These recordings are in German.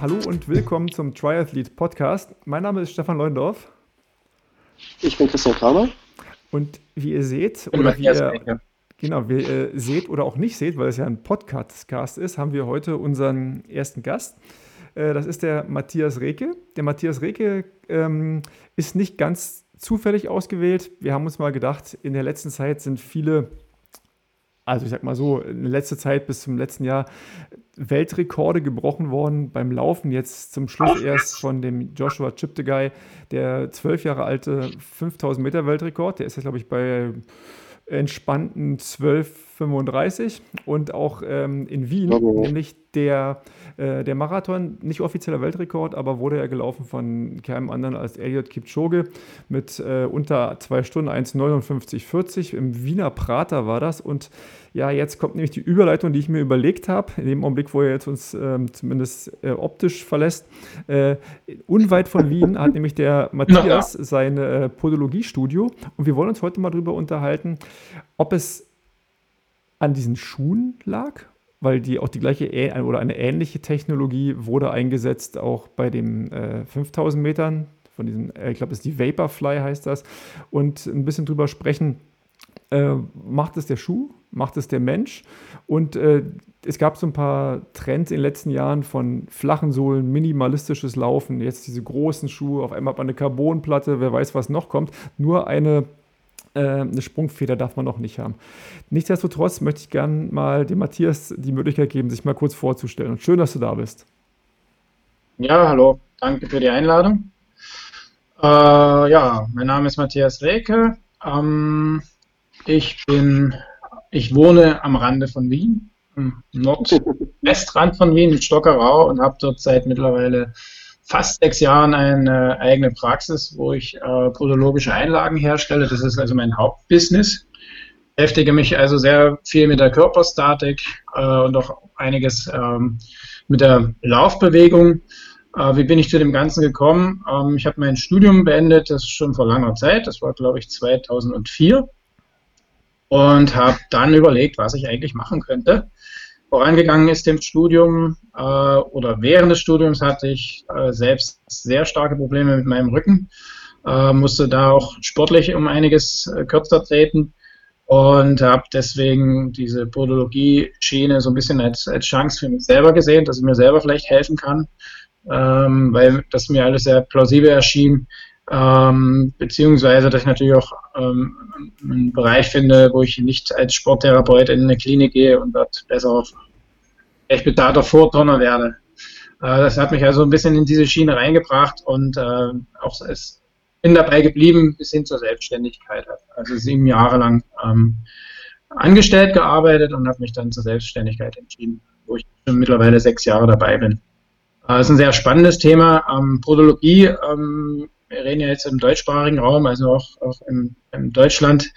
Hallo und willkommen zum Triathlete Podcast. Mein Name ist Stefan Leundorf. Ich bin Christian Kramer. Und wie ihr seht, oder wie ihr, genau, wie ihr seht oder auch nicht seht, weil es ja ein Podcast ist, haben wir heute unseren ersten Gast. Äh, das ist der Matthias Reke. Der Matthias Reke ähm, ist nicht ganz zufällig ausgewählt. Wir haben uns mal gedacht, in der letzten Zeit sind viele also ich sag mal so, in letzter Zeit bis zum letzten Jahr Weltrekorde gebrochen worden beim Laufen. Jetzt zum Schluss erst von dem Joshua Chiptegei, der zwölf Jahre alte 5000 Meter Weltrekord. Der ist jetzt, glaube ich, bei entspannten 12,35 und auch ähm, in Wien, oh. nämlich der, äh, der Marathon, nicht offizieller Weltrekord, aber wurde ja gelaufen von keinem anderen als Elliot Kipchoge mit äh, unter zwei Stunden 1,59,40. Im Wiener Prater war das. Und ja, jetzt kommt nämlich die Überleitung, die ich mir überlegt habe, in dem Augenblick, wo er jetzt uns ähm, zumindest äh, optisch verlässt. Äh, unweit von Wien hat nämlich der Matthias sein äh, Podologiestudio. Und wir wollen uns heute mal darüber unterhalten, ob es an diesen Schuhen lag weil die auch die gleiche oder eine ähnliche Technologie wurde eingesetzt auch bei den äh, 5000 Metern von diesen, äh, ich glaube, es ist die Vaporfly heißt das. Und ein bisschen drüber sprechen, äh, macht es der Schuh, macht es der Mensch? Und äh, es gab so ein paar Trends in den letzten Jahren von flachen Sohlen, minimalistisches Laufen, jetzt diese großen Schuhe, auf einmal eine Carbonplatte, wer weiß, was noch kommt. Nur eine eine Sprungfeder darf man noch nicht haben. Nichtsdestotrotz möchte ich gerne mal dem Matthias die Möglichkeit geben, sich mal kurz vorzustellen. Und schön, dass du da bist. Ja, hallo, danke für die Einladung. Äh, ja, mein Name ist Matthias Reke. Ähm, ich bin, ich wohne am Rande von Wien, im Nordwestrand von Wien, in Stockerau und habe dort seit mittlerweile fast sechs Jahren eine eigene Praxis, wo ich äh, podologische Einlagen herstelle. Das ist also mein Hauptbusiness. Beschäftige mich also sehr viel mit der Körperstatik äh, und auch einiges ähm, mit der Laufbewegung. Äh, wie bin ich zu dem Ganzen gekommen? Ähm, ich habe mein Studium beendet, das schon vor langer Zeit. Das war, glaube ich, 2004. Und habe dann überlegt, was ich eigentlich machen könnte vorangegangen ist dem Studium äh, oder während des Studiums hatte ich äh, selbst sehr starke Probleme mit meinem Rücken, äh, musste da auch sportlich um einiges äh, kürzer treten und habe deswegen diese Podologie-Schiene so ein bisschen als, als Chance für mich selber gesehen, dass ich mir selber vielleicht helfen kann, ähm, weil das mir alles sehr plausibel erschien, ähm, beziehungsweise, dass ich natürlich auch ähm, einen Bereich finde, wo ich nicht als Sporttherapeut in eine Klinik gehe und dort besser auf echt bezahlter Vorturner werde. Äh, das hat mich also ein bisschen in diese Schiene reingebracht und äh, auch es bin dabei geblieben bis hin zur Selbstständigkeit. Also sieben Jahre lang ähm, angestellt gearbeitet und habe mich dann zur Selbstständigkeit entschieden, wo ich schon mittlerweile sechs Jahre dabei bin. Das äh, ist ein sehr spannendes Thema. Ähm, Podologie ähm, wir reden ja jetzt im deutschsprachigen Raum, also auch, auch in, in Deutschland,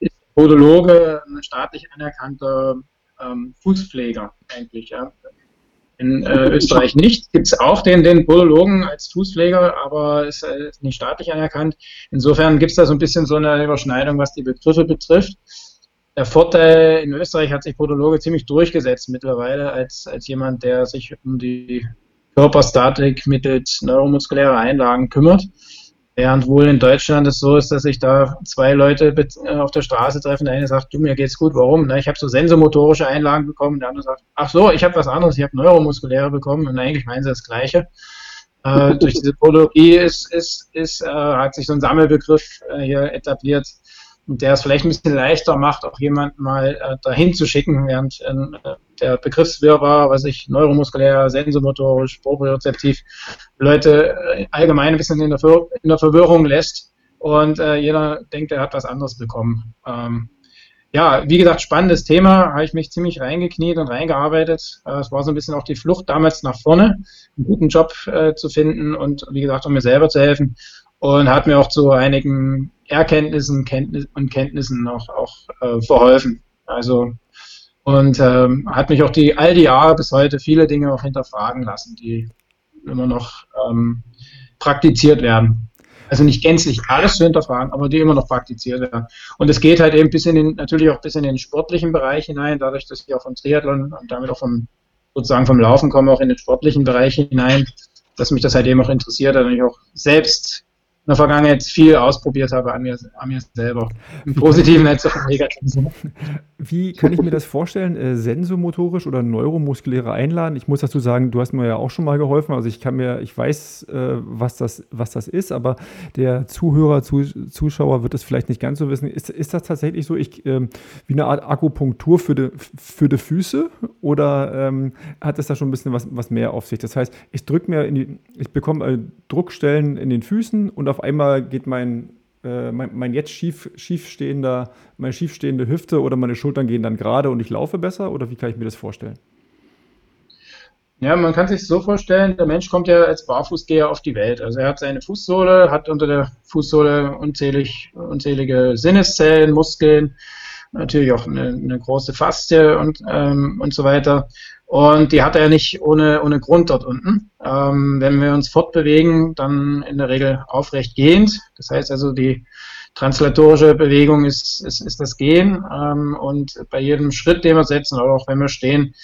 ist Podologe ein staatlich anerkannter ähm, Fußpfleger eigentlich. Ja. In äh, Österreich nicht. Gibt es auch den, den Podologen als Fußpfleger, aber ist, äh, ist nicht staatlich anerkannt. Insofern gibt es da so ein bisschen so eine Überschneidung, was die Begriffe betrifft. Der Vorteil, in Österreich hat sich Podologe ziemlich durchgesetzt mittlerweile als, als jemand, der sich um die Körperstatik mittels neuromuskulärer Einlagen kümmert. Während wohl in Deutschland es so ist, dass sich da zwei Leute äh, auf der Straße treffen. Der eine sagt, du, mir geht's gut, warum? Na, ich habe so sensomotorische Einlagen bekommen. Der andere sagt, ach so, ich habe was anderes, ich habe neuromuskuläre bekommen. Und eigentlich meinen sie das Gleiche. Äh, durch diese Podologie ist, ist, ist, äh, hat sich so ein Sammelbegriff äh, hier etabliert, der es vielleicht ein bisschen leichter macht, auch jemanden mal äh, dahin zu schicken, während äh, der Begriffswirrwarr, was ich neuromuskulär, sensomotorisch, propriozeptiv, Leute äh, allgemein ein bisschen in der, Ver in der Verwirrung lässt und äh, jeder denkt, er hat was anderes bekommen. Ähm, ja, wie gesagt, spannendes Thema, habe ich mich ziemlich reingekniet und reingearbeitet. Äh, es war so ein bisschen auch die Flucht damals nach vorne, einen guten Job äh, zu finden und wie gesagt, um mir selber zu helfen und hat mir auch zu einigen Erkenntnissen Kenntnis und Kenntnissen noch auch äh, verholfen. Also und ähm, hat mich auch die all die Jahre bis heute viele Dinge auch hinterfragen lassen, die immer noch ähm, praktiziert werden. Also nicht gänzlich alles zu hinterfragen, aber die immer noch praktiziert werden. Und es geht halt eben bis in den, natürlich auch bis in den sportlichen Bereich hinein, dadurch, dass ich auch vom Triathlon und damit auch vom sozusagen vom Laufen komme, auch in den sportlichen Bereich hinein, dass mich das halt eben auch interessiert, und ich auch selbst in der Vergangenheit viel ausprobiert habe an mir, an mir selber. Im positiven als auch im negativen Sinne. Wie kann ich mir das vorstellen? Äh, sensomotorisch oder neuromuskuläre Einladen? Ich muss dazu sagen, du hast mir ja auch schon mal geholfen. Also ich kann mir, ich weiß, äh, was, das, was das ist, aber der Zuhörer, Zuschauer wird es vielleicht nicht ganz so wissen. Ist, ist das tatsächlich so, ich, äh, wie eine Art Akupunktur für die, für die Füße? Oder ähm, hat es da schon ein bisschen was, was mehr auf sich? Das heißt, ich drücke mir in die, ich bekomme äh, Druckstellen in den Füßen und auf einmal geht mein, äh, mein, mein, jetzt schief, schiefstehender, meine schiefstehende Hüfte oder meine Schultern gehen dann gerade und ich laufe besser? Oder wie kann ich mir das vorstellen? Ja, man kann sich so vorstellen, der Mensch kommt ja als Barfußgeher auf die Welt. Also er hat seine Fußsohle, hat unter der Fußsohle unzählig, unzählige Sinneszellen, Muskeln, natürlich auch eine, eine große Faszie und, ähm, und so weiter. Und die hat er nicht ohne, ohne Grund dort unten. Ähm, wenn wir uns fortbewegen, dann in der Regel aufrecht gehend. Das heißt also, die translatorische Bewegung ist, ist, ist das Gehen. Ähm, und bei jedem Schritt, den wir setzen, oder auch wenn wir stehen,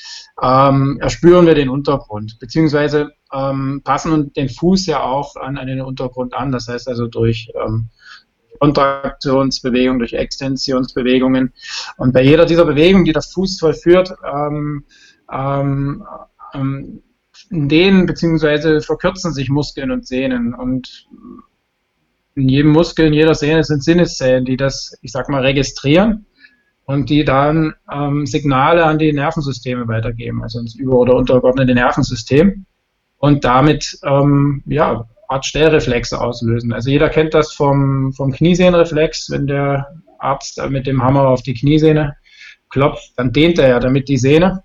ähm, erspüren wir den Untergrund. Beziehungsweise ähm, passen den Fuß ja auch an, an den Untergrund an. Das heißt also durch ähm, Kontraktionsbewegung, durch Extensionsbewegungen. Und bei jeder dieser Bewegungen, die der Fuß vollführt, ähm, ähm, ähm, dehnen bzw. verkürzen sich Muskeln und Sehnen. Und in jedem Muskel, in jeder Sehne sind Sinneszellen, die das, ich sag mal, registrieren und die dann ähm, Signale an die Nervensysteme weitergeben, also ins über- oder untergeordnete Nervensystem und damit ähm, ja, Art Stellreflexe auslösen. Also jeder kennt das vom, vom Kniesehnenreflex, wenn der Arzt mit dem Hammer auf die Kniesehne klopft, dann dehnt er ja damit die Sehne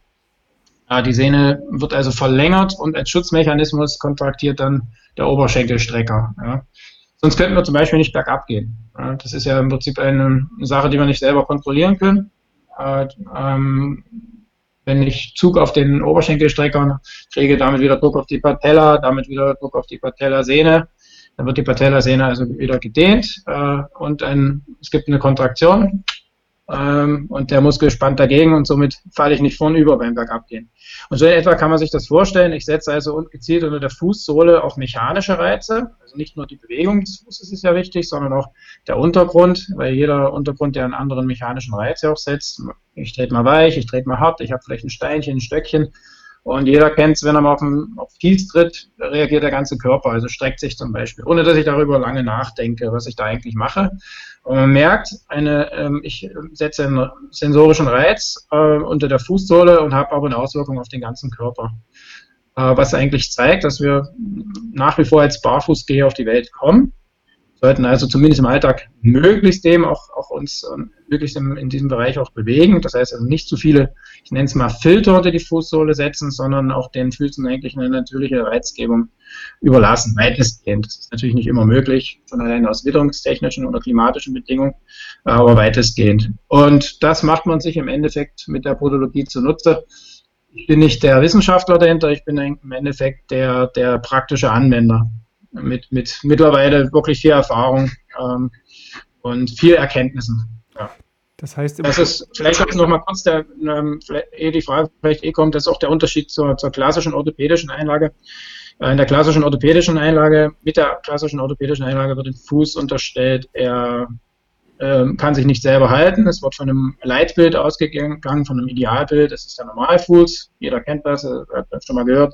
ja, die Sehne wird also verlängert und als Schutzmechanismus kontraktiert dann der Oberschenkelstrecker. Ja. Sonst könnten wir zum Beispiel nicht bergab gehen. Ja. Das ist ja im Prinzip eine Sache, die wir nicht selber kontrollieren können. Äh, ähm, wenn ich Zug auf den Oberschenkelstrecker kriege, damit wieder Druck auf die Patella, damit wieder Druck auf die Patellasehne, dann wird die Patellasehne also wieder gedehnt äh, und ein, es gibt eine Kontraktion ähm, und der Muskel spannt dagegen und somit falle ich nicht vornüber beim Bergabgehen. Und so in etwa kann man sich das vorstellen. Ich setze also gezielt unter der Fußsohle auch mechanische Reize. Also nicht nur die Bewegung des Fußes ist ja wichtig, sondern auch der Untergrund, weil jeder Untergrund ja einen anderen mechanischen Reiz auch setzt. Ich trete mal weich, ich trete mal hart, ich habe vielleicht ein Steinchen, ein Stöckchen. Und jeder kennt es, wenn er mal auf, den, auf Kies tritt, reagiert der ganze Körper, also streckt sich zum Beispiel, ohne dass ich darüber lange nachdenke, was ich da eigentlich mache. Und man merkt, eine, ähm, ich setze einen sensorischen Reiz äh, unter der Fußsohle und habe aber eine Auswirkung auf den ganzen Körper. Äh, was eigentlich zeigt, dass wir nach wie vor als Barfußgeher auf die Welt kommen sollten also zumindest im Alltag möglichst dem auch, auch uns ähm, möglichst in diesem Bereich auch bewegen. Das heißt also nicht zu viele, ich nenne es mal Filter unter die Fußsohle setzen, sondern auch den Füßen eigentlich eine natürliche Reizgebung überlassen, weitestgehend. Das ist natürlich nicht immer möglich, schon allein aus witterungstechnischen oder klimatischen Bedingungen, aber weitestgehend. Und das macht man sich im Endeffekt mit der Podologie zunutze. Ich bin nicht der Wissenschaftler dahinter, ich bin im Endeffekt der, der praktische Anwender mit, mit mittlerweile wirklich viel Erfahrung ähm, und viel Erkenntnissen. Ja. Das heißt, das ist vielleicht auch noch mal kurz, der, ähm, ehe die Frage vielleicht eh kommt, das ist auch der Unterschied zur, zur klassischen orthopädischen Einlage. Äh, in der klassischen orthopädischen Einlage, mit der klassischen orthopädischen Einlage wird dem Fuß unterstellt, er ähm, kann sich nicht selber halten. Es wird von einem Leitbild ausgegangen, von einem Idealbild. Das ist der Normalfuß. Jeder kennt das, äh, hat das schon mal gehört.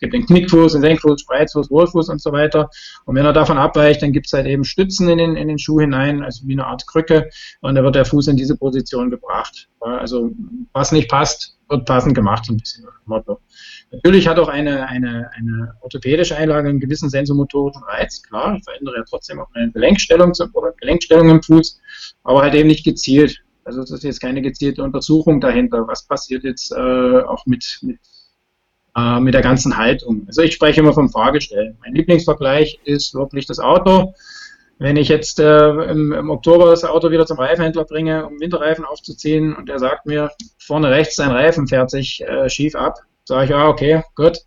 Es gibt den Knickfuß, den Senkfuß, Spreizfuß, Wohlfuß und so weiter. Und wenn er davon abweicht, dann gibt es halt eben Stützen in den, in den Schuh hinein, also wie eine Art Krücke. Und dann wird der Fuß in diese Position gebracht. Also was nicht passt, wird passend gemacht, so ein bisschen Motto. Natürlich hat auch eine, eine, eine orthopädische Einlage einen gewissen sensomotorischen Reiz, klar, ich verändere ja trotzdem auch meine Gelenkstellung oder Gelenkstellung im Fuß, aber halt eben nicht gezielt. Also das ist jetzt keine gezielte Untersuchung dahinter. Was passiert jetzt äh, auch mit, mit, äh, mit der ganzen Haltung? Also ich spreche immer vom Fahrgestell. Mein Lieblingsvergleich ist wirklich das Auto. Wenn ich jetzt äh, im, im, Oktober das Auto wieder zum Reifenhändler bringe, um Winterreifen aufzuziehen und er sagt mir, vorne rechts sein Reifen fährt sich äh, schief ab, sage ich, ah, okay, gut.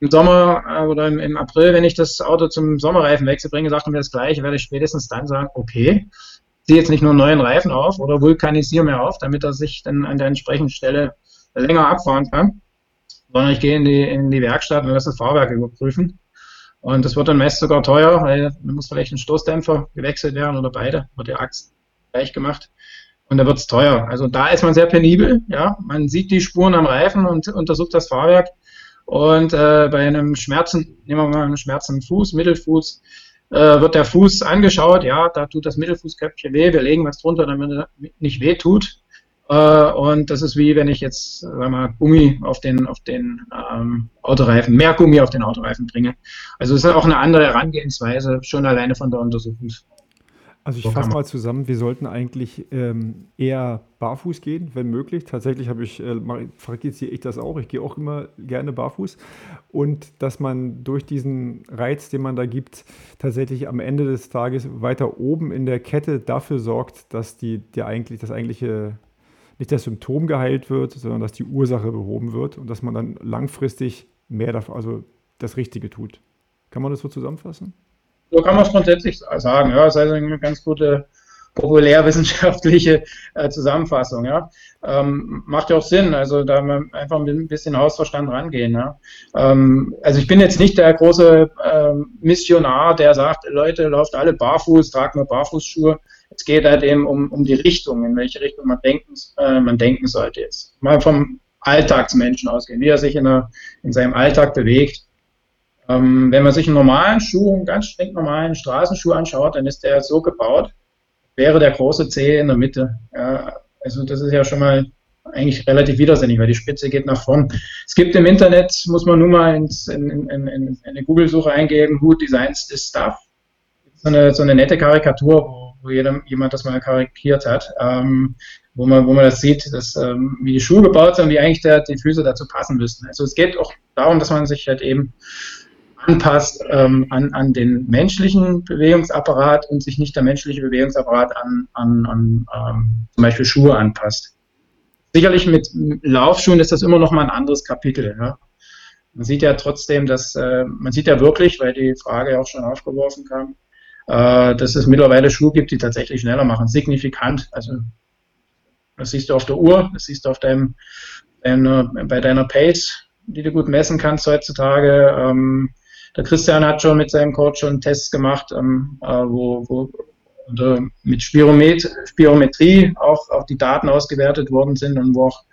Im Sommer äh, oder im, im, April, wenn ich das Auto zum Sommerreifenwechsel bringe, sagt er mir das gleiche, werde ich spätestens dann sagen, okay, ziehe jetzt nicht nur einen neuen Reifen auf oder vulkanisiere mir auf, damit er sich dann an der entsprechenden Stelle länger abfahren kann. Sondern ich gehe in die, in die Werkstatt und lasse das Fahrwerk überprüfen. Und das wird dann meist sogar teuer, weil dann muss vielleicht ein Stoßdämpfer gewechselt werden oder beide, wird die Achse gleich gemacht. Und da wird es teuer. Also da ist man sehr penibel, ja. Man sieht die Spuren am Reifen und untersucht das Fahrwerk. Und äh, bei einem Schmerzen, nehmen wir mal einen Schmerzen Fuß, Mittelfuß, äh, wird der Fuß angeschaut, ja, da tut das Mittelfußköpfchen weh, wir legen was drunter, damit er nicht weh tut. Äh, und das ist wie wenn ich jetzt sagen wir mal, Gummi auf den, auf den ähm, Autoreifen, mehr Gummi auf den Autoreifen bringe. Also es ist auch eine andere Herangehensweise, schon alleine von der Untersuchung. Also ich fasse mal zusammen, wir sollten eigentlich ähm, eher barfuß gehen, wenn möglich. Tatsächlich habe ich, äh, praktiziere ich das auch. Ich gehe auch immer gerne barfuß. Und dass man durch diesen Reiz, den man da gibt, tatsächlich am Ende des Tages weiter oben in der Kette dafür sorgt, dass die, der eigentlich, das eigentliche, nicht das Symptom geheilt wird, sondern dass die Ursache behoben wird und dass man dann langfristig mehr davon, also das Richtige tut. Kann man das so zusammenfassen? So kann man es grundsätzlich sagen. Ja, das ist also eine ganz gute populärwissenschaftliche äh, Zusammenfassung. Ja. Ähm, macht ja auch Sinn, also da einfach ein bisschen Hausverstand rangehen. Ja. Ähm, also ich bin jetzt nicht der große ähm, Missionar, der sagt, Leute, lauft alle barfuß, tragt nur Barfußschuhe. Es geht halt eben um, um die Richtung, in welche Richtung man denken, äh, man denken sollte jetzt. Mal vom Alltagsmenschen ausgehen, wie er sich in, der, in seinem Alltag bewegt. Ähm, wenn man sich einen normalen Schuh, einen ganz streng normalen Straßenschuh anschaut, dann ist der so gebaut, wäre der große Zeh in der Mitte. Ja, also das ist ja schon mal eigentlich relativ widersinnig, weil die Spitze geht nach vorn. Es gibt im Internet, muss man nur mal ins, in, in, in, in eine Google-Suche eingeben, Who Designs This Stuff? So eine, so eine nette Karikatur, wo, wo jeder, jemand das mal karikiert hat, ähm, wo, man, wo man das sieht, dass, ähm, wie die Schuhe gebaut sind und wie eigentlich der, die Füße dazu passen müssten. Also es geht auch darum, dass man sich halt eben anpasst ähm, an, an den menschlichen Bewegungsapparat und sich nicht der menschliche Bewegungsapparat an, an, an ähm, zum Beispiel Schuhe anpasst. Sicherlich mit Laufschuhen ist das immer noch mal ein anderes Kapitel. Ja? Man sieht ja trotzdem, dass äh, man sieht ja wirklich, weil die Frage auch schon aufgeworfen kam, äh, dass es mittlerweile Schuhe gibt, die tatsächlich schneller machen, signifikant. Also das siehst du auf der Uhr, das siehst du auf deinem, deiner, bei deiner Pace, die du gut messen kannst heutzutage. Ähm, der Christian hat schon mit seinem Coach schon Tests gemacht, ähm, äh, wo, wo äh, mit Spiromet Spirometrie auch, auch die Daten ausgewertet worden sind und wo auch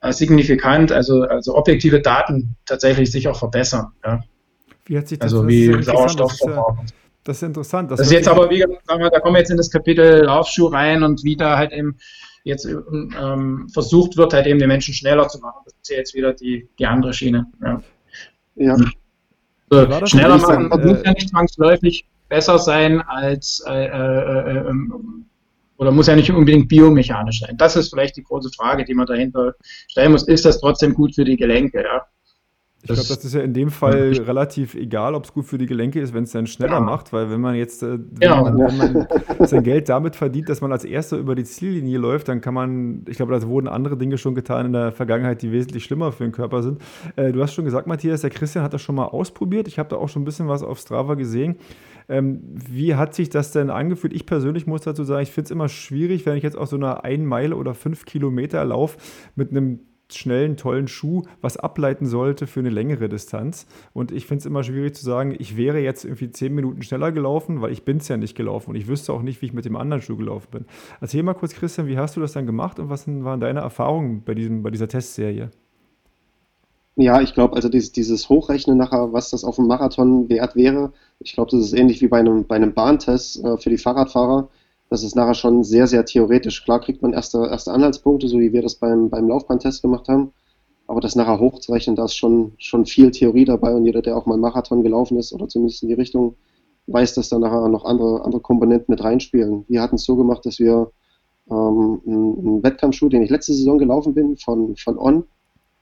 äh, signifikant, also, also objektive Daten tatsächlich sich auch verbessern. Ja. Wie hat sich das Also wie Sauerstoffverbrauch. Das ist interessant. Das, das ist jetzt aber, wie gesagt, da kommen wir jetzt in das Kapitel Laufschuh rein und wie da halt eben jetzt ähm, versucht wird, halt eben die Menschen schneller zu machen. Das ist ja jetzt wieder die, die andere Schiene. Ja. ja. Äh, schneller machen sagen, muss ja nicht zwangsläufig besser sein als äh, äh, äh, oder muss ja nicht unbedingt biomechanisch sein. Das ist vielleicht die große Frage, die man dahinter stellen muss. Ist das trotzdem gut für die Gelenke? Ja? Ich glaube, das ist ja in dem Fall relativ egal, ob es gut für die Gelenke ist, wenn es dann schneller ja. macht, weil wenn man jetzt äh, wenn, ja. man, wenn man sein Geld damit verdient, dass man als Erster über die Ziellinie läuft, dann kann man, ich glaube, da wurden andere Dinge schon getan in der Vergangenheit, die wesentlich schlimmer für den Körper sind. Äh, du hast schon gesagt, Matthias, der Christian hat das schon mal ausprobiert. Ich habe da auch schon ein bisschen was auf Strava gesehen. Ähm, wie hat sich das denn angefühlt? Ich persönlich muss dazu sagen, ich finde es immer schwierig, wenn ich jetzt auf so einer 1 Meile oder 5 Kilometer Lauf mit einem schnellen, tollen Schuh was ableiten sollte für eine längere Distanz. Und ich finde es immer schwierig zu sagen, ich wäre jetzt irgendwie zehn Minuten schneller gelaufen, weil ich bin es ja nicht gelaufen und ich wüsste auch nicht, wie ich mit dem anderen Schuh gelaufen bin. Erzähl mal kurz, Christian, wie hast du das dann gemacht und was waren deine Erfahrungen bei, diesem, bei dieser Testserie? Ja, ich glaube, also dieses, dieses Hochrechnen nachher, was das auf dem Marathon wert wäre, ich glaube, das ist ähnlich wie bei einem, bei einem Bahntest äh, für die Fahrradfahrer das ist nachher schon sehr, sehr theoretisch. Klar kriegt man erste, erste Anhaltspunkte, so wie wir das beim, beim Laufbahntest gemacht haben. Aber das nachher hochzurechnen, da ist schon, schon viel Theorie dabei und jeder, der auch mal einen Marathon gelaufen ist oder zumindest in die Richtung, weiß, dass da nachher noch andere, andere Komponenten mit reinspielen. Wir hatten es so gemacht, dass wir ähm, einen, einen Wettkampfschuh, den ich letzte Saison gelaufen bin, von, von On,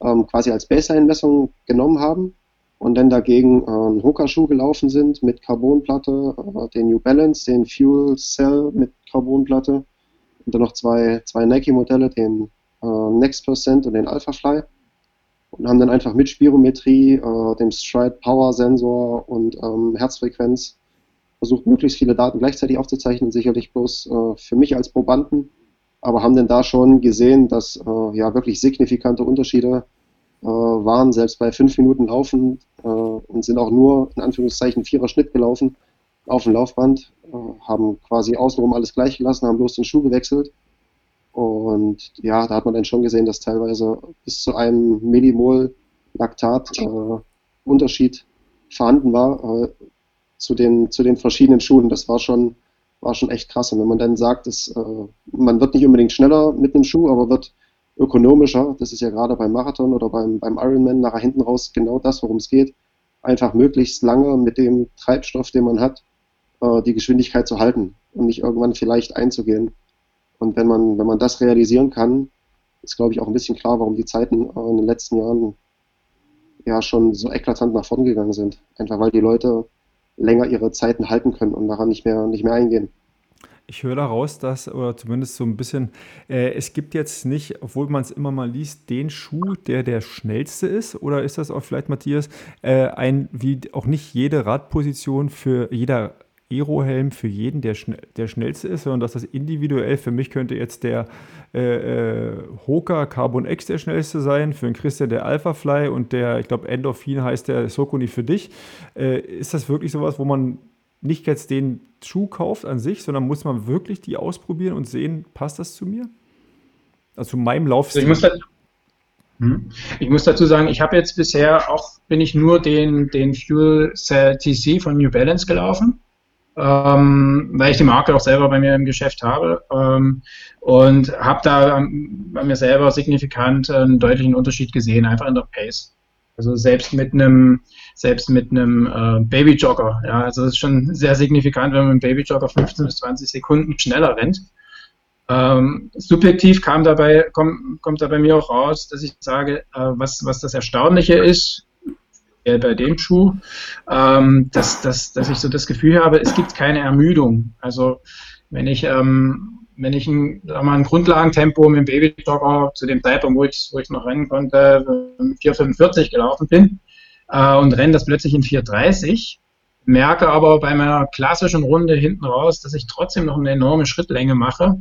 ähm, quasi als Baseline-Messung genommen haben und dann dagegen äh, einen Hoka-Schuh gelaufen sind mit Carbonplatte, äh, den New Balance, den Fuel Cell mit Carbonplatte und dann noch zwei, zwei Nike-Modelle, den äh, Next Percent und den Alpha Fly und haben dann einfach mit Spirometrie, äh, dem Stride Power Sensor und ähm, Herzfrequenz versucht, möglichst viele Daten gleichzeitig aufzuzeichnen, sicherlich bloß äh, für mich als Probanden, aber haben dann da schon gesehen, dass äh, ja wirklich signifikante Unterschiede waren, selbst bei fünf Minuten Laufen äh, und sind auch nur in Anführungszeichen vierer Schnitt gelaufen auf dem Laufband, äh, haben quasi außenrum alles gleich gelassen, haben bloß den Schuh gewechselt. Und ja, da hat man dann schon gesehen, dass teilweise bis zu einem Millimol Laktat äh, Unterschied vorhanden war äh, zu, den, zu den verschiedenen Schuhen. Das war schon, war schon echt krass. Und wenn man dann sagt, dass, äh, man wird nicht unbedingt schneller mit einem Schuh, aber wird ökonomischer, das ist ja gerade beim Marathon oder beim, beim Ironman nachher hinten raus genau das, worum es geht, einfach möglichst lange mit dem Treibstoff, den man hat, äh, die Geschwindigkeit zu halten und nicht irgendwann vielleicht einzugehen. Und wenn man, wenn man das realisieren kann, ist, glaube ich, auch ein bisschen klar, warum die Zeiten äh, in den letzten Jahren ja schon so eklatant nach vorn gegangen sind. Einfach weil die Leute länger ihre Zeiten halten können und daran nicht mehr, nicht mehr eingehen. Ich höre daraus, dass, oder zumindest so ein bisschen, äh, es gibt jetzt nicht, obwohl man es immer mal liest, den Schuh, der der schnellste ist, oder ist das auch vielleicht, Matthias, äh, ein, wie auch nicht jede Radposition für jeder Aero-Helm für jeden der, schn der schnellste ist, sondern dass das individuell, für mich könnte jetzt der äh, äh, Hoka Carbon X der schnellste sein, für den Christian der Alpha Fly und der, ich glaube, Endorphin heißt der Sokuni für dich. Äh, ist das wirklich sowas, wo man nicht jetzt den Schuh kauft an sich, sondern muss man wirklich die ausprobieren und sehen, passt das zu mir? Also zu meinem Laufstil. Also ich, muss hm? ich muss dazu sagen, ich habe jetzt bisher auch, bin ich nur den, den Fuel Cell TC von New Balance gelaufen ähm, weil ich die Marke auch selber bei mir im Geschäft habe ähm, und habe da bei mir selber signifikant einen deutlichen Unterschied gesehen, einfach in der Pace. Also selbst mit einem selbst mit einem äh, Babyjogger, ja, also das ist schon sehr signifikant, wenn man mit einem Babyjogger 15 bis 20 Sekunden schneller rennt. Ähm, subjektiv kam dabei, kommt, kommt da bei mir auch raus, dass ich sage, äh, was, was das Erstaunliche ist, bei dem Schuh, ähm, dass, dass, dass ich so das Gefühl habe, es gibt keine Ermüdung. Also wenn ich, ähm, wenn ich ein, mal ein Grundlagentempo mit dem Babyjogger zu dem Zeitpunkt, wo ich, wo ich noch rennen konnte, 4,45 gelaufen bin äh, und renne das plötzlich in 4,30, merke aber bei meiner klassischen Runde hinten raus, dass ich trotzdem noch eine enorme Schrittlänge mache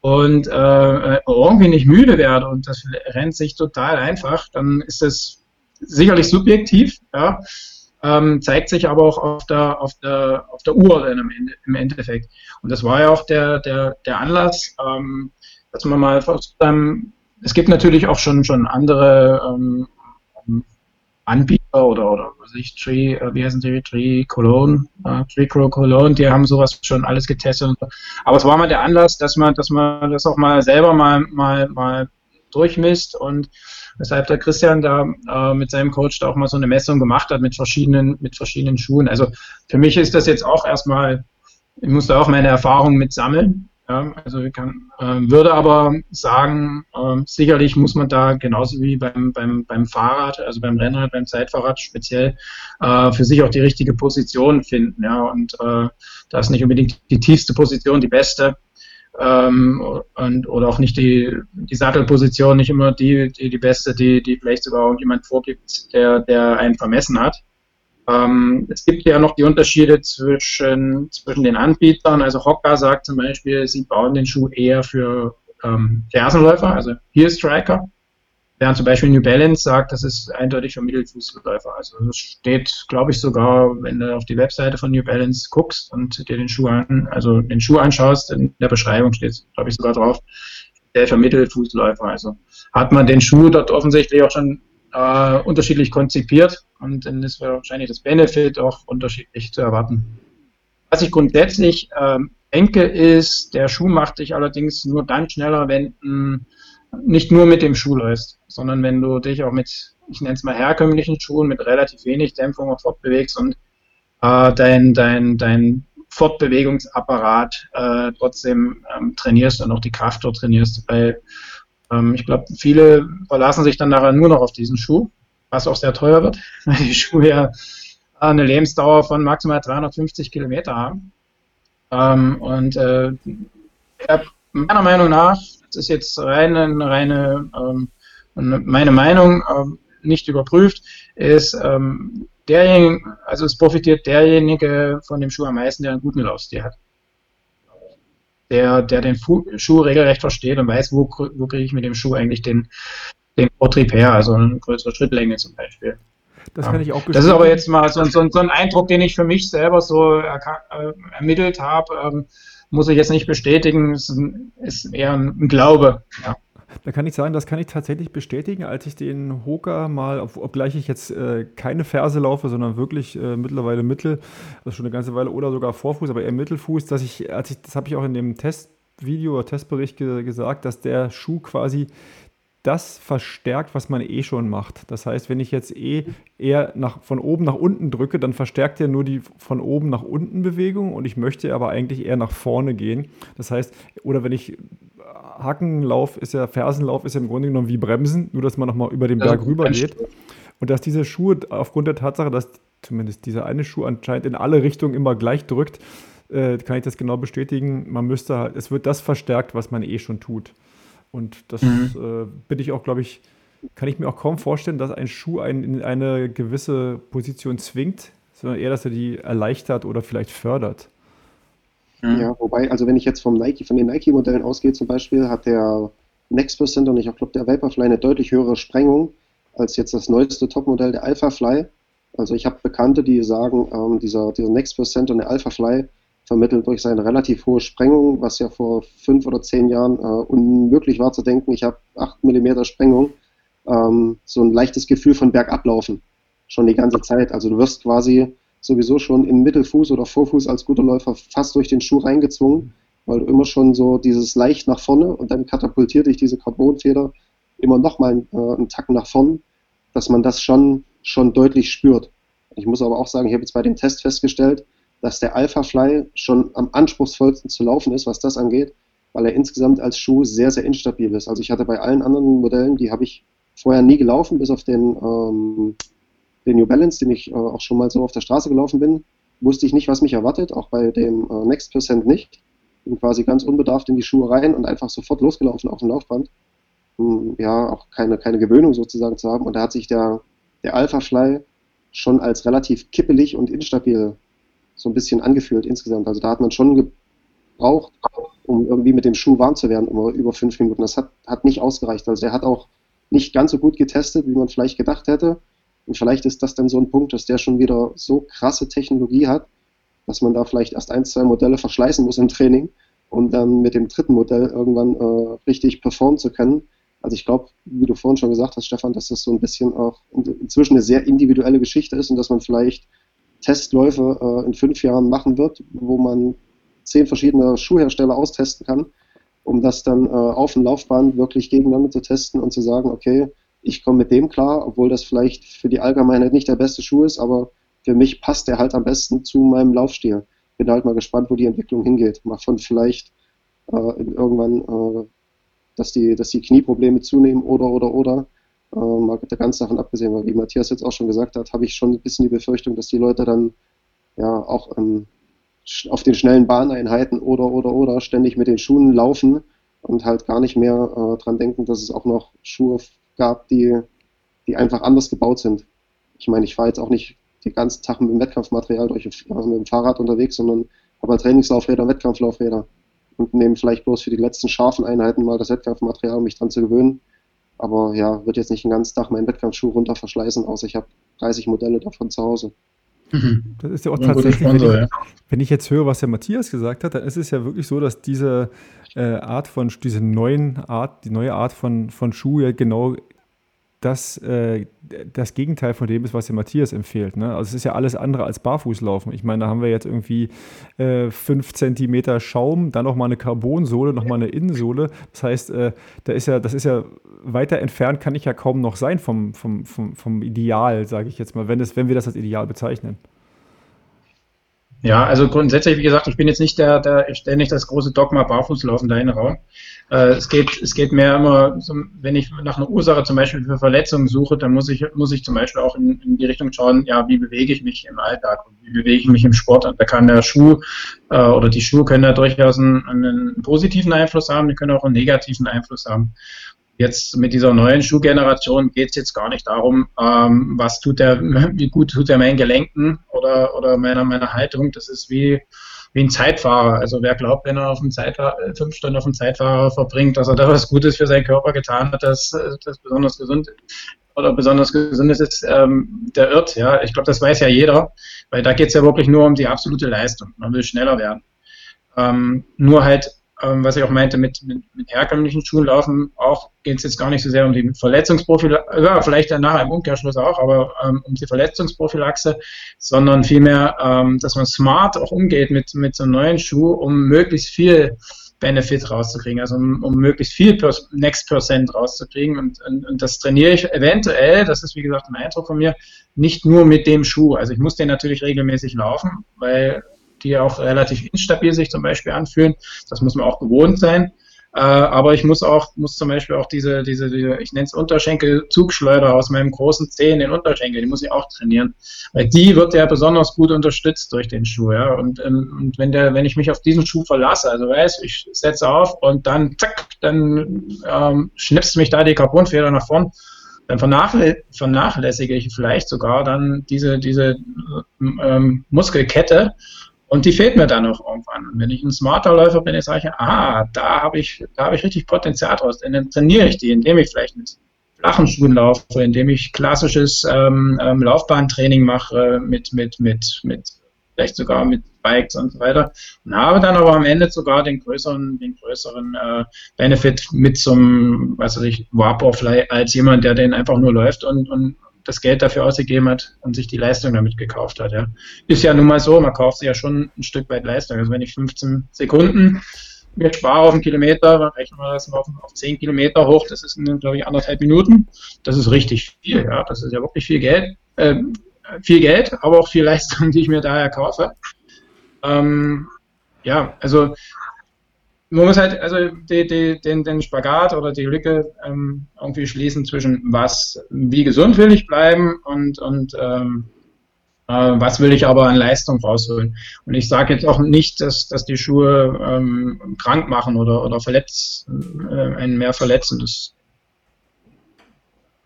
und äh, irgendwie nicht müde werde und das rennt sich total einfach, dann ist das sicherlich subjektiv, ja, ähm, zeigt sich aber auch auf der, auf der, auf der Uhr im, Ende, im Endeffekt. Und das war ja auch der, der, der Anlass, ähm, dass man mal ähm, es gibt natürlich auch schon, schon andere ähm, Anbieter oder, oder was ich, Tree, äh, wie heißen die, Tree Cologne, äh, Tree Crow Cologne, die haben sowas schon alles getestet. Aber es war mal der Anlass, dass man, dass man das auch mal selber mal, mal, mal durchmisst und weshalb der Christian da äh, mit seinem Coach da auch mal so eine Messung gemacht hat mit verschiedenen, mit verschiedenen Schuhen. Also für mich ist das jetzt auch erstmal, ich muss da auch meine Erfahrungen mit sammeln. Ja, also ich kann, äh, würde aber sagen, äh, sicherlich muss man da genauso wie beim, beim, beim Fahrrad, also beim Rennrad, beim Zeitfahrrad speziell, äh, für sich auch die richtige Position finden. Ja, und äh, da ist nicht unbedingt die tiefste Position die beste ähm, und, oder auch nicht die, die Sattelposition nicht immer die, die, die beste, die, die vielleicht sogar irgendjemand vorgibt, der, der einen vermessen hat. Ähm, es gibt ja noch die Unterschiede zwischen, zwischen den Anbietern. Also Hoka sagt zum Beispiel, sie bauen den Schuh eher für ähm, Fersenläufer, also Heel Striker. Während zum Beispiel New Balance sagt, das ist eindeutig für Mittelfußläufer. Also das steht, glaube ich, sogar, wenn du auf die Webseite von New Balance guckst und dir den Schuh an, also den Schuh anschaust, in der Beschreibung steht, glaube ich, sogar drauf, der für Mittelfußläufer. Also hat man den Schuh dort offensichtlich auch schon äh, unterschiedlich konzipiert und dann ist wahrscheinlich das Benefit auch unterschiedlich zu erwarten. Was ich grundsätzlich ähm, denke, ist, der Schuh macht dich allerdings nur dann schneller, wenn ein nicht nur mit dem Schuh läufst, sondern wenn du dich auch mit, ich nenne es mal herkömmlichen Schuhen, mit relativ wenig Dämpfung auch fortbewegst und äh, dein, dein, dein Fortbewegungsapparat äh, trotzdem ähm, trainierst und auch die Kraft dort trainierst. Weil ähm, ich glaube, viele verlassen sich dann nachher nur noch auf diesen Schuh, was auch sehr teuer wird, weil die Schuhe ja eine Lebensdauer von maximal 350 Kilometer haben. Ähm, und äh, meiner Meinung nach das ist jetzt reine, reine ähm, meine Meinung, ähm, nicht überprüft, ist ähm, derjenige, also es profitiert derjenige von dem Schuh am meisten, der einen guten Laufstil hat. Der, der den Fu Schuh regelrecht versteht und weiß, wo, wo kriege ich mit dem Schuh eigentlich den, den Vortrieb her, also eine größere Schrittlänge zum Beispiel. Das kann ich auch Das ist aber jetzt mal so, so, so, ein Eindruck, den ich für mich selber so äh, ermittelt habe. Ähm, muss ich jetzt nicht bestätigen, ist, ist eher ein Glaube. Ja. Da kann ich sagen, das kann ich tatsächlich bestätigen, als ich den Hoka mal, obgleich ich jetzt äh, keine Ferse laufe, sondern wirklich äh, mittlerweile Mittel, also schon eine ganze Weile oder sogar Vorfuß, aber eher Mittelfuß, dass ich, als ich, das habe ich auch in dem Testvideo oder Testbericht ge gesagt, dass der Schuh quasi das verstärkt, was man eh schon macht. Das heißt, wenn ich jetzt eh eher nach, von oben nach unten drücke, dann verstärkt er nur die von oben nach unten Bewegung und ich möchte aber eigentlich eher nach vorne gehen. Das heißt, oder wenn ich Hackenlauf ist ja, Fersenlauf ist ja im Grunde genommen wie Bremsen, nur dass man nochmal über den Berg rüber geht. Und dass diese Schuhe aufgrund der Tatsache, dass zumindest dieser eine Schuh anscheinend in alle Richtungen immer gleich drückt, äh, kann ich das genau bestätigen. Man müsste halt, es wird das verstärkt, was man eh schon tut. Und das mhm. äh, bin ich auch, glaube ich, kann ich mir auch kaum vorstellen, dass ein Schuh einen in eine gewisse Position zwingt, sondern eher, dass er die erleichtert oder vielleicht fördert. Mhm. Ja, wobei, also wenn ich jetzt vom Nike, von den Nike-Modellen ausgehe zum Beispiel, hat der Next Percent und ich glaube der Vaporfly eine deutlich höhere Sprengung als jetzt das neueste Topmodell der Alphafly. Also ich habe Bekannte, die sagen, ähm, dieser, dieser Next Percent und der Alphafly vermittelt durch seine relativ hohe Sprengung, was ja vor fünf oder zehn Jahren äh, unmöglich war zu denken, ich habe 8 mm Sprengung, ähm, so ein leichtes Gefühl von Bergablaufen schon die ganze Zeit. Also du wirst quasi sowieso schon in Mittelfuß oder Vorfuß als guter Läufer fast durch den Schuh reingezwungen, weil du immer schon so dieses leicht nach vorne und dann katapultiert dich diese Carbonfeder immer nochmal äh, einen Tacken nach vorne, dass man das schon, schon deutlich spürt. Ich muss aber auch sagen, ich habe jetzt bei dem Test festgestellt, dass der Alpha Fly schon am anspruchsvollsten zu laufen ist, was das angeht, weil er insgesamt als Schuh sehr, sehr instabil ist. Also ich hatte bei allen anderen Modellen, die habe ich vorher nie gelaufen, bis auf den, ähm, den New Balance, den ich äh, auch schon mal so auf der Straße gelaufen bin, wusste ich nicht, was mich erwartet, auch bei dem äh, Next Percent nicht. Bin quasi ganz unbedarft in die Schuhe rein und einfach sofort losgelaufen auf dem Laufband. Um, ja, auch keine, keine Gewöhnung sozusagen zu haben. Und da hat sich der, der Alpha Fly schon als relativ kippelig und instabil so ein bisschen angefühlt insgesamt. Also da hat man schon gebraucht, um irgendwie mit dem Schuh warm zu werden, um über fünf Minuten. Das hat, hat nicht ausgereicht. Also der hat auch nicht ganz so gut getestet, wie man vielleicht gedacht hätte. Und vielleicht ist das dann so ein Punkt, dass der schon wieder so krasse Technologie hat, dass man da vielleicht erst ein, zwei Modelle verschleißen muss im Training, um dann mit dem dritten Modell irgendwann äh, richtig performen zu können. Also ich glaube, wie du vorhin schon gesagt hast, Stefan, dass das so ein bisschen auch inzwischen eine sehr individuelle Geschichte ist und dass man vielleicht Testläufe äh, in fünf Jahren machen wird, wo man zehn verschiedene Schuhhersteller austesten kann, um das dann äh, auf dem Laufbahn wirklich gegeneinander zu testen und zu sagen, okay, ich komme mit dem klar, obwohl das vielleicht für die Allgemeinheit nicht der beste Schuh ist, aber für mich passt der halt am besten zu meinem Laufstil. Bin halt mal gespannt, wo die Entwicklung hingeht. Mal von vielleicht äh, irgendwann, äh, dass, die, dass die Knieprobleme zunehmen oder, oder, oder mal ganz davon abgesehen, weil wie Matthias jetzt auch schon gesagt hat, habe ich schon ein bisschen die Befürchtung, dass die Leute dann ja auch ähm, auf den schnellen Bahneinheiten oder oder oder ständig mit den Schuhen laufen und halt gar nicht mehr äh, dran denken, dass es auch noch Schuhe gab, die, die einfach anders gebaut sind. Ich meine, ich fahre jetzt auch nicht den ganzen Tag mit dem Wettkampfmaterial durch äh, mit dem Fahrrad unterwegs, sondern habe halt Trainingslaufräder, Wettkampflaufräder und nehme vielleicht bloß für die letzten scharfen Einheiten mal das Wettkampfmaterial, um mich dran zu gewöhnen. Aber ja, wird jetzt nicht den ganzen Tag meinen Wettkampfschuh runter verschleißen, außer ich habe 30 Modelle davon zu Hause. Mhm. Das ist ja auch tatsächlich, Sponsor, wenn, ich, ja. wenn, ich, jetzt höre, was der Matthias gesagt hat, dann ist es ja wirklich so, dass diese äh, Art von, diese neuen Art, die neue Art von, von Schuh ja genau das, äh, das Gegenteil von dem ist, was der Matthias empfiehlt. Ne? Also es ist ja alles andere als Barfußlaufen. Ich meine, da haben wir jetzt irgendwie äh, 5 cm Schaum, dann nochmal eine Carbonsohle, nochmal eine Innensohle. Das heißt, äh, da ist ja, das ist ja weiter entfernt, kann ich ja kaum noch sein vom, vom, vom, vom Ideal, sage ich jetzt mal, wenn, es, wenn wir das als Ideal bezeichnen. Ja, also grundsätzlich, wie gesagt, ich bin jetzt nicht der, der ich stelle nicht das große Dogma Barfußlaufen da in den Raum. Äh, es, geht, es geht mehr immer, wenn ich nach einer Ursache zum Beispiel für Verletzungen suche, dann muss ich, muss ich zum Beispiel auch in, in die Richtung schauen, ja, wie bewege ich mich im Alltag und wie bewege ich mich im Sport. Und da kann der Schuh äh, oder die Schuhe können da durchaus einen, einen positiven Einfluss haben, die können auch einen negativen Einfluss haben. Jetzt mit dieser neuen Schuhgeneration geht es jetzt gar nicht darum, ähm, was tut der, wie gut tut er meinen Gelenken oder, oder meiner, meiner Haltung. Das ist wie, wie ein Zeitfahrer. Also wer glaubt, wenn er auf dem Zeitfahrer, fünf Stunden auf dem Zeitfahrer verbringt, dass er da was Gutes für seinen Körper getan hat, dass das besonders gesund oder besonders gesund ist, ähm, der irrt. Ja, ich glaube, das weiß ja jeder, weil da geht es ja wirklich nur um die absolute Leistung. Man will schneller werden. Ähm, nur halt ähm, was ich auch meinte, mit, mit, mit herkömmlichen Schuhen laufen, auch geht es jetzt gar nicht so sehr um die Verletzungsprophylaxe, ja, vielleicht dann nachher im Umkehrschluss auch, aber ähm, um die Verletzungsprophylaxe, sondern vielmehr, ähm, dass man smart auch umgeht mit, mit so einem neuen Schuh, um möglichst viel Benefit rauszukriegen, also um, um möglichst viel per, Next Percent rauszukriegen. Und, und, und, das trainiere ich eventuell, das ist wie gesagt ein Eindruck von mir, nicht nur mit dem Schuh. Also ich muss den natürlich regelmäßig laufen, weil die auch relativ instabil sich zum Beispiel anfühlen. Das muss man auch gewohnt sein. Äh, aber ich muss auch, muss zum Beispiel auch diese, diese, diese ich nenne es Unterschenkel-Zugschleuder aus meinem großen Zeh in den Unterschenkel, die muss ich auch trainieren. Weil die wird ja besonders gut unterstützt durch den Schuh, ja. Und, ähm, und wenn der, wenn ich mich auf diesen Schuh verlasse, also weiß, ich setze auf und dann zack, dann ähm, schnippst mich da die Carbonfeder nach vorn, dann vernachlässige ich vielleicht sogar dann diese, diese ähm, Muskelkette und die fehlt mir dann auch irgendwann. Und wenn ich ein smarter Läufer bin, ich sage, ah, da habe ich, da habe ich richtig Potenzial draus. Dann trainiere ich die, indem ich vielleicht mit flachen Schuhen laufe, indem ich klassisches ähm, ähm, Laufbahntraining mache, mit, mit, mit, mit, vielleicht sogar mit Bikes und so weiter. Und habe dann aber am Ende sogar den größeren, den größeren äh, Benefit mit zum, was weiß ich, Vaporfly als jemand, der den einfach nur läuft und, und, das Geld dafür ausgegeben hat und sich die Leistung damit gekauft hat. Ja. Ist ja nun mal so, man kauft sich ja schon ein Stück weit Leistung. Also wenn ich 15 Sekunden mir spare auf einen Kilometer, dann rechnen wir das mal auf, auf 10 Kilometer hoch, das ist, glaube ich, anderthalb Minuten. Das ist richtig viel, ja. Das ist ja wirklich viel Geld. Äh, viel Geld, aber auch viel Leistung, die ich mir daher kaufe. Ähm, ja, also man muss halt also die, die, den, den Spagat oder die Lücke ähm, irgendwie schließen zwischen was, wie gesund will ich bleiben und, und ähm, äh, was will ich aber an Leistung rausholen. Und ich sage jetzt auch nicht, dass, dass die Schuhe ähm, krank machen oder, oder verletzt, äh, einen mehr verletzen. Das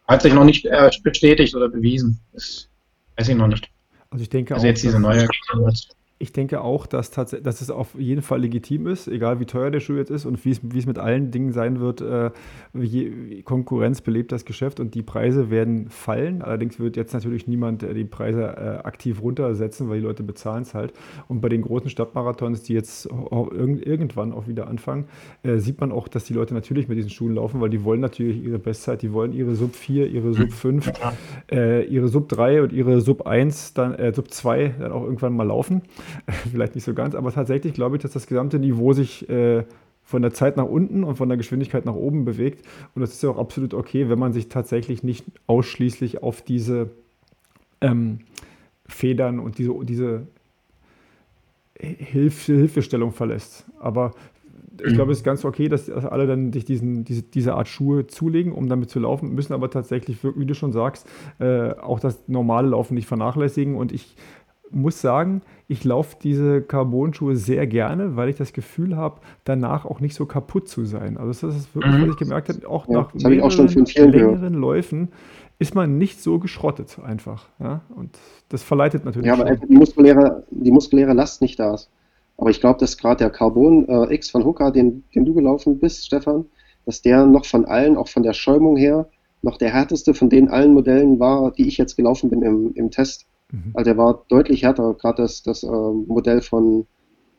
hat sich noch nicht äh, bestätigt oder bewiesen. Das weiß ich noch nicht. Also ich denke also auch, jetzt diese neue ich denke auch, dass, dass es auf jeden Fall legitim ist, egal wie teuer der Schuh jetzt ist und wie es, wie es mit allen Dingen sein wird. Äh, je, Konkurrenz belebt das Geschäft und die Preise werden fallen. Allerdings wird jetzt natürlich niemand äh, die Preise äh, aktiv runtersetzen, weil die Leute bezahlen es halt. Und bei den großen Stadtmarathons, die jetzt auch irg irgendwann auch wieder anfangen, äh, sieht man auch, dass die Leute natürlich mit diesen Schuhen laufen, weil die wollen natürlich ihre Bestzeit, die wollen ihre Sub 4, ihre Sub 5, äh, ihre Sub 3 und ihre Sub 1, dann äh, Sub 2 dann auch irgendwann mal laufen. vielleicht nicht so ganz, aber tatsächlich glaube ich, dass das gesamte Niveau sich äh, von der Zeit nach unten und von der Geschwindigkeit nach oben bewegt. Und das ist ja auch absolut okay, wenn man sich tatsächlich nicht ausschließlich auf diese ähm, Federn und diese, diese Hilf Hilfestellung verlässt. Aber ich glaube, es ist ganz okay, dass alle dann sich diesen, diese, diese Art Schuhe zulegen, um damit zu laufen, müssen aber tatsächlich, wie du schon sagst, äh, auch das normale Laufen nicht vernachlässigen. Und ich muss sagen, ich laufe diese Carbon-Schuhe sehr gerne, weil ich das Gefühl habe, danach auch nicht so kaputt zu sein. Also das ist wirklich, was ich gemerkt habe, auch ja, nach mehreren, auch längeren gehört. Läufen ist man nicht so geschrottet einfach. Ja? Und das verleitet natürlich. Ja, aber die muskuläre, die muskuläre Last nicht da ist. Aber ich glaube, dass gerade der Carbon äh, X von Hooker, den, den du gelaufen bist, Stefan, dass der noch von allen, auch von der Schäumung her, noch der härteste von den allen Modellen war, die ich jetzt gelaufen bin im, im Test. Mhm. Also er war deutlich härter. Gerade das, das äh, Modell von,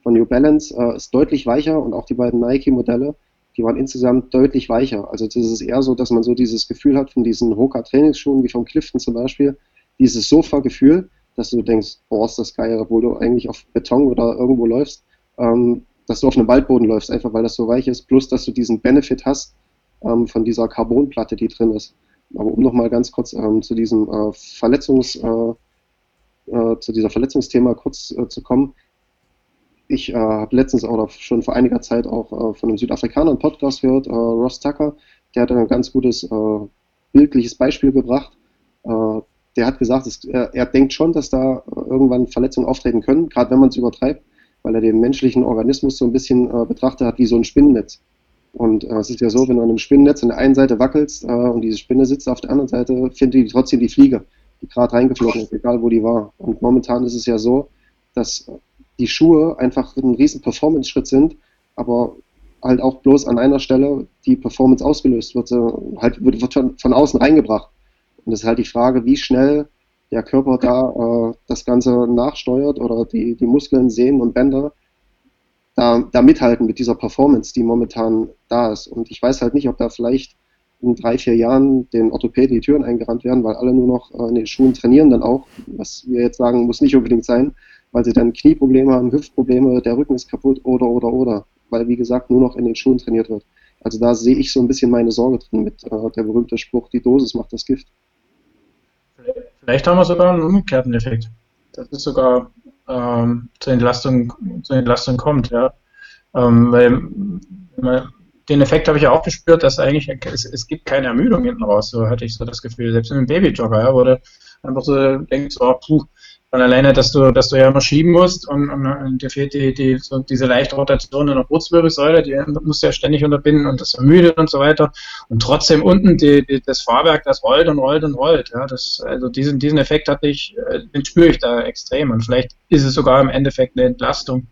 von New Balance äh, ist deutlich weicher und auch die beiden Nike-Modelle, die waren insgesamt deutlich weicher. Also das ist eher so, dass man so dieses Gefühl hat von diesen Hoka-Trainingsschuhen, wie vom Clifton zum Beispiel, dieses Sofa-Gefühl, dass du denkst, boah, ist das geil, obwohl du eigentlich auf Beton oder irgendwo läufst, ähm, dass du auf einem Waldboden läufst, einfach weil das so weich ist, plus dass du diesen Benefit hast ähm, von dieser Carbonplatte, die drin ist. Aber um nochmal ganz kurz ähm, zu diesem äh, Verletzungs- äh, äh, zu dieser Verletzungsthema kurz äh, zu kommen. Ich äh, habe letztens auch schon vor einiger Zeit auch äh, von einem Südafrikaner einen Podcast gehört, äh, Ross Tucker, der hat ein ganz gutes äh, bildliches Beispiel gebracht. der hat gesagt, es, er, er, denkt schon, dass da irgendwann Verletzungen auftreten können, gerade wenn man es übertreibt, weil er den menschlichen Organismus so ein bisschen betrachtet hat wie so ein Spinnennetz. Und äh, es ist ja so, wenn du an einem Spinnennetz an der einen Seite wackelst äh, und diese Spinne sitzt auf der anderen Seite, findet die trotzdem die Fliege die gerade reingeflogen ist, egal wo die war. Und momentan ist es ja so, dass die Schuhe einfach ein riesen Performance-Schritt sind, aber halt auch bloß an einer Stelle die Performance ausgelöst wird, halt wird, von, außen reingebracht. Und das ist halt die Frage, wie schnell der Körper da äh, das Ganze nachsteuert oder die, die Muskeln, Sehnen und Bänder da, da mithalten mit dieser Performance, die momentan da ist. Und ich weiß halt nicht, ob da vielleicht in drei, vier Jahren den Orthopäden die Türen eingerannt werden, weil alle nur noch äh, in den Schuhen trainieren dann auch, was wir jetzt sagen, muss nicht unbedingt sein, weil sie dann Knieprobleme haben, Hüftprobleme, der Rücken ist kaputt oder, oder, oder, weil wie gesagt nur noch in den Schuhen trainiert wird. Also da sehe ich so ein bisschen meine Sorge drin mit äh, der berühmte Spruch, die Dosis macht das Gift. Vielleicht haben wir sogar einen umgekehrten Effekt. Das ist sogar ähm, zur, Entlastung, zur Entlastung kommt, ja. Ähm, weil den Effekt habe ich ja auch gespürt, dass eigentlich es, es gibt keine Ermüdung hinten raus, so hatte ich so das Gefühl, selbst in einem Babyjogger, ja, wo du einfach so denkst, oh, puh, und alleine, dass du, dass du ja immer schieben musst und, und, und dir fehlt die, die, so diese leichte Rotation in der Brustwirbelsäule, die musst du ja ständig unterbinden und das ermüdet und so weiter. Und trotzdem unten die, die, das Fahrwerk, das rollt und rollt und rollt. Ja, das, also diesen, diesen Effekt hatte ich, äh, den spüre ich da extrem. Und vielleicht ist es sogar im Endeffekt eine Entlastung.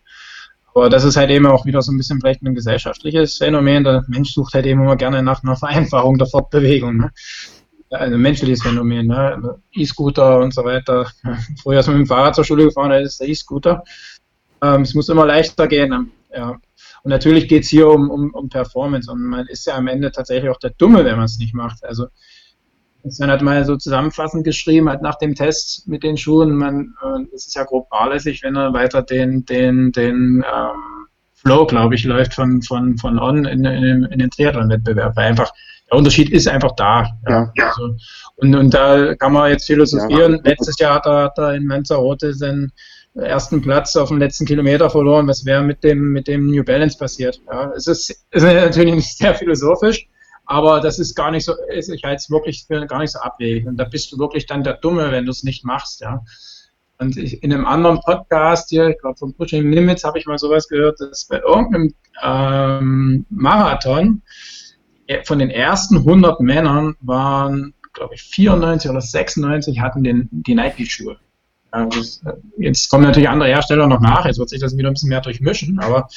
Aber das ist halt eben auch wieder so ein bisschen vielleicht ein gesellschaftliches Phänomen. Der Mensch sucht halt eben immer gerne nach einer Vereinfachung der Fortbewegung. Ne? ein menschliches Phänomen, ne? E-Scooter und so weiter. Früher ist man mit dem Fahrrad zur Schule gefahren, da ist der E-Scooter. Ähm, es muss immer leichter gehen. Ne? Ja. Und natürlich geht es hier um, um, um Performance und man ist ja am Ende tatsächlich auch der Dumme, wenn man es nicht macht. Also Sven hat mal so zusammenfassend geschrieben, halt nach dem Test mit den Schuhen, man, äh, es ist ja grob fahrlässig, wenn er weiter den, den, den ähm, Flow, glaube ich, läuft von, von, von On in, in, in den Triathlon-Wettbewerb, weil einfach der Unterschied ist einfach da. Ja. ja. Also, und, und da kann man jetzt philosophieren. Ja. Letztes Jahr hat er, hat er in Lanzarote seinen ersten Platz auf dem letzten Kilometer verloren. Was wäre mit dem, mit dem New Balance passiert? Ja, es ist, es ist natürlich nicht sehr philosophisch, aber das ist gar nicht so, ich halte es wirklich für gar nicht so abwegig. Und da bist du wirklich dann der Dumme, wenn du es nicht machst, ja. Und ich, in einem anderen Podcast hier, ich glaube vom Pushing Limits habe ich mal sowas gehört, dass bei irgendeinem ähm, Marathon von den ersten 100 Männern waren, glaube ich, 94 oder 96 hatten den, die Nike-Schuhe. Also jetzt kommen natürlich andere Hersteller noch nach, jetzt wird sich das wieder ein bisschen mehr durchmischen, aber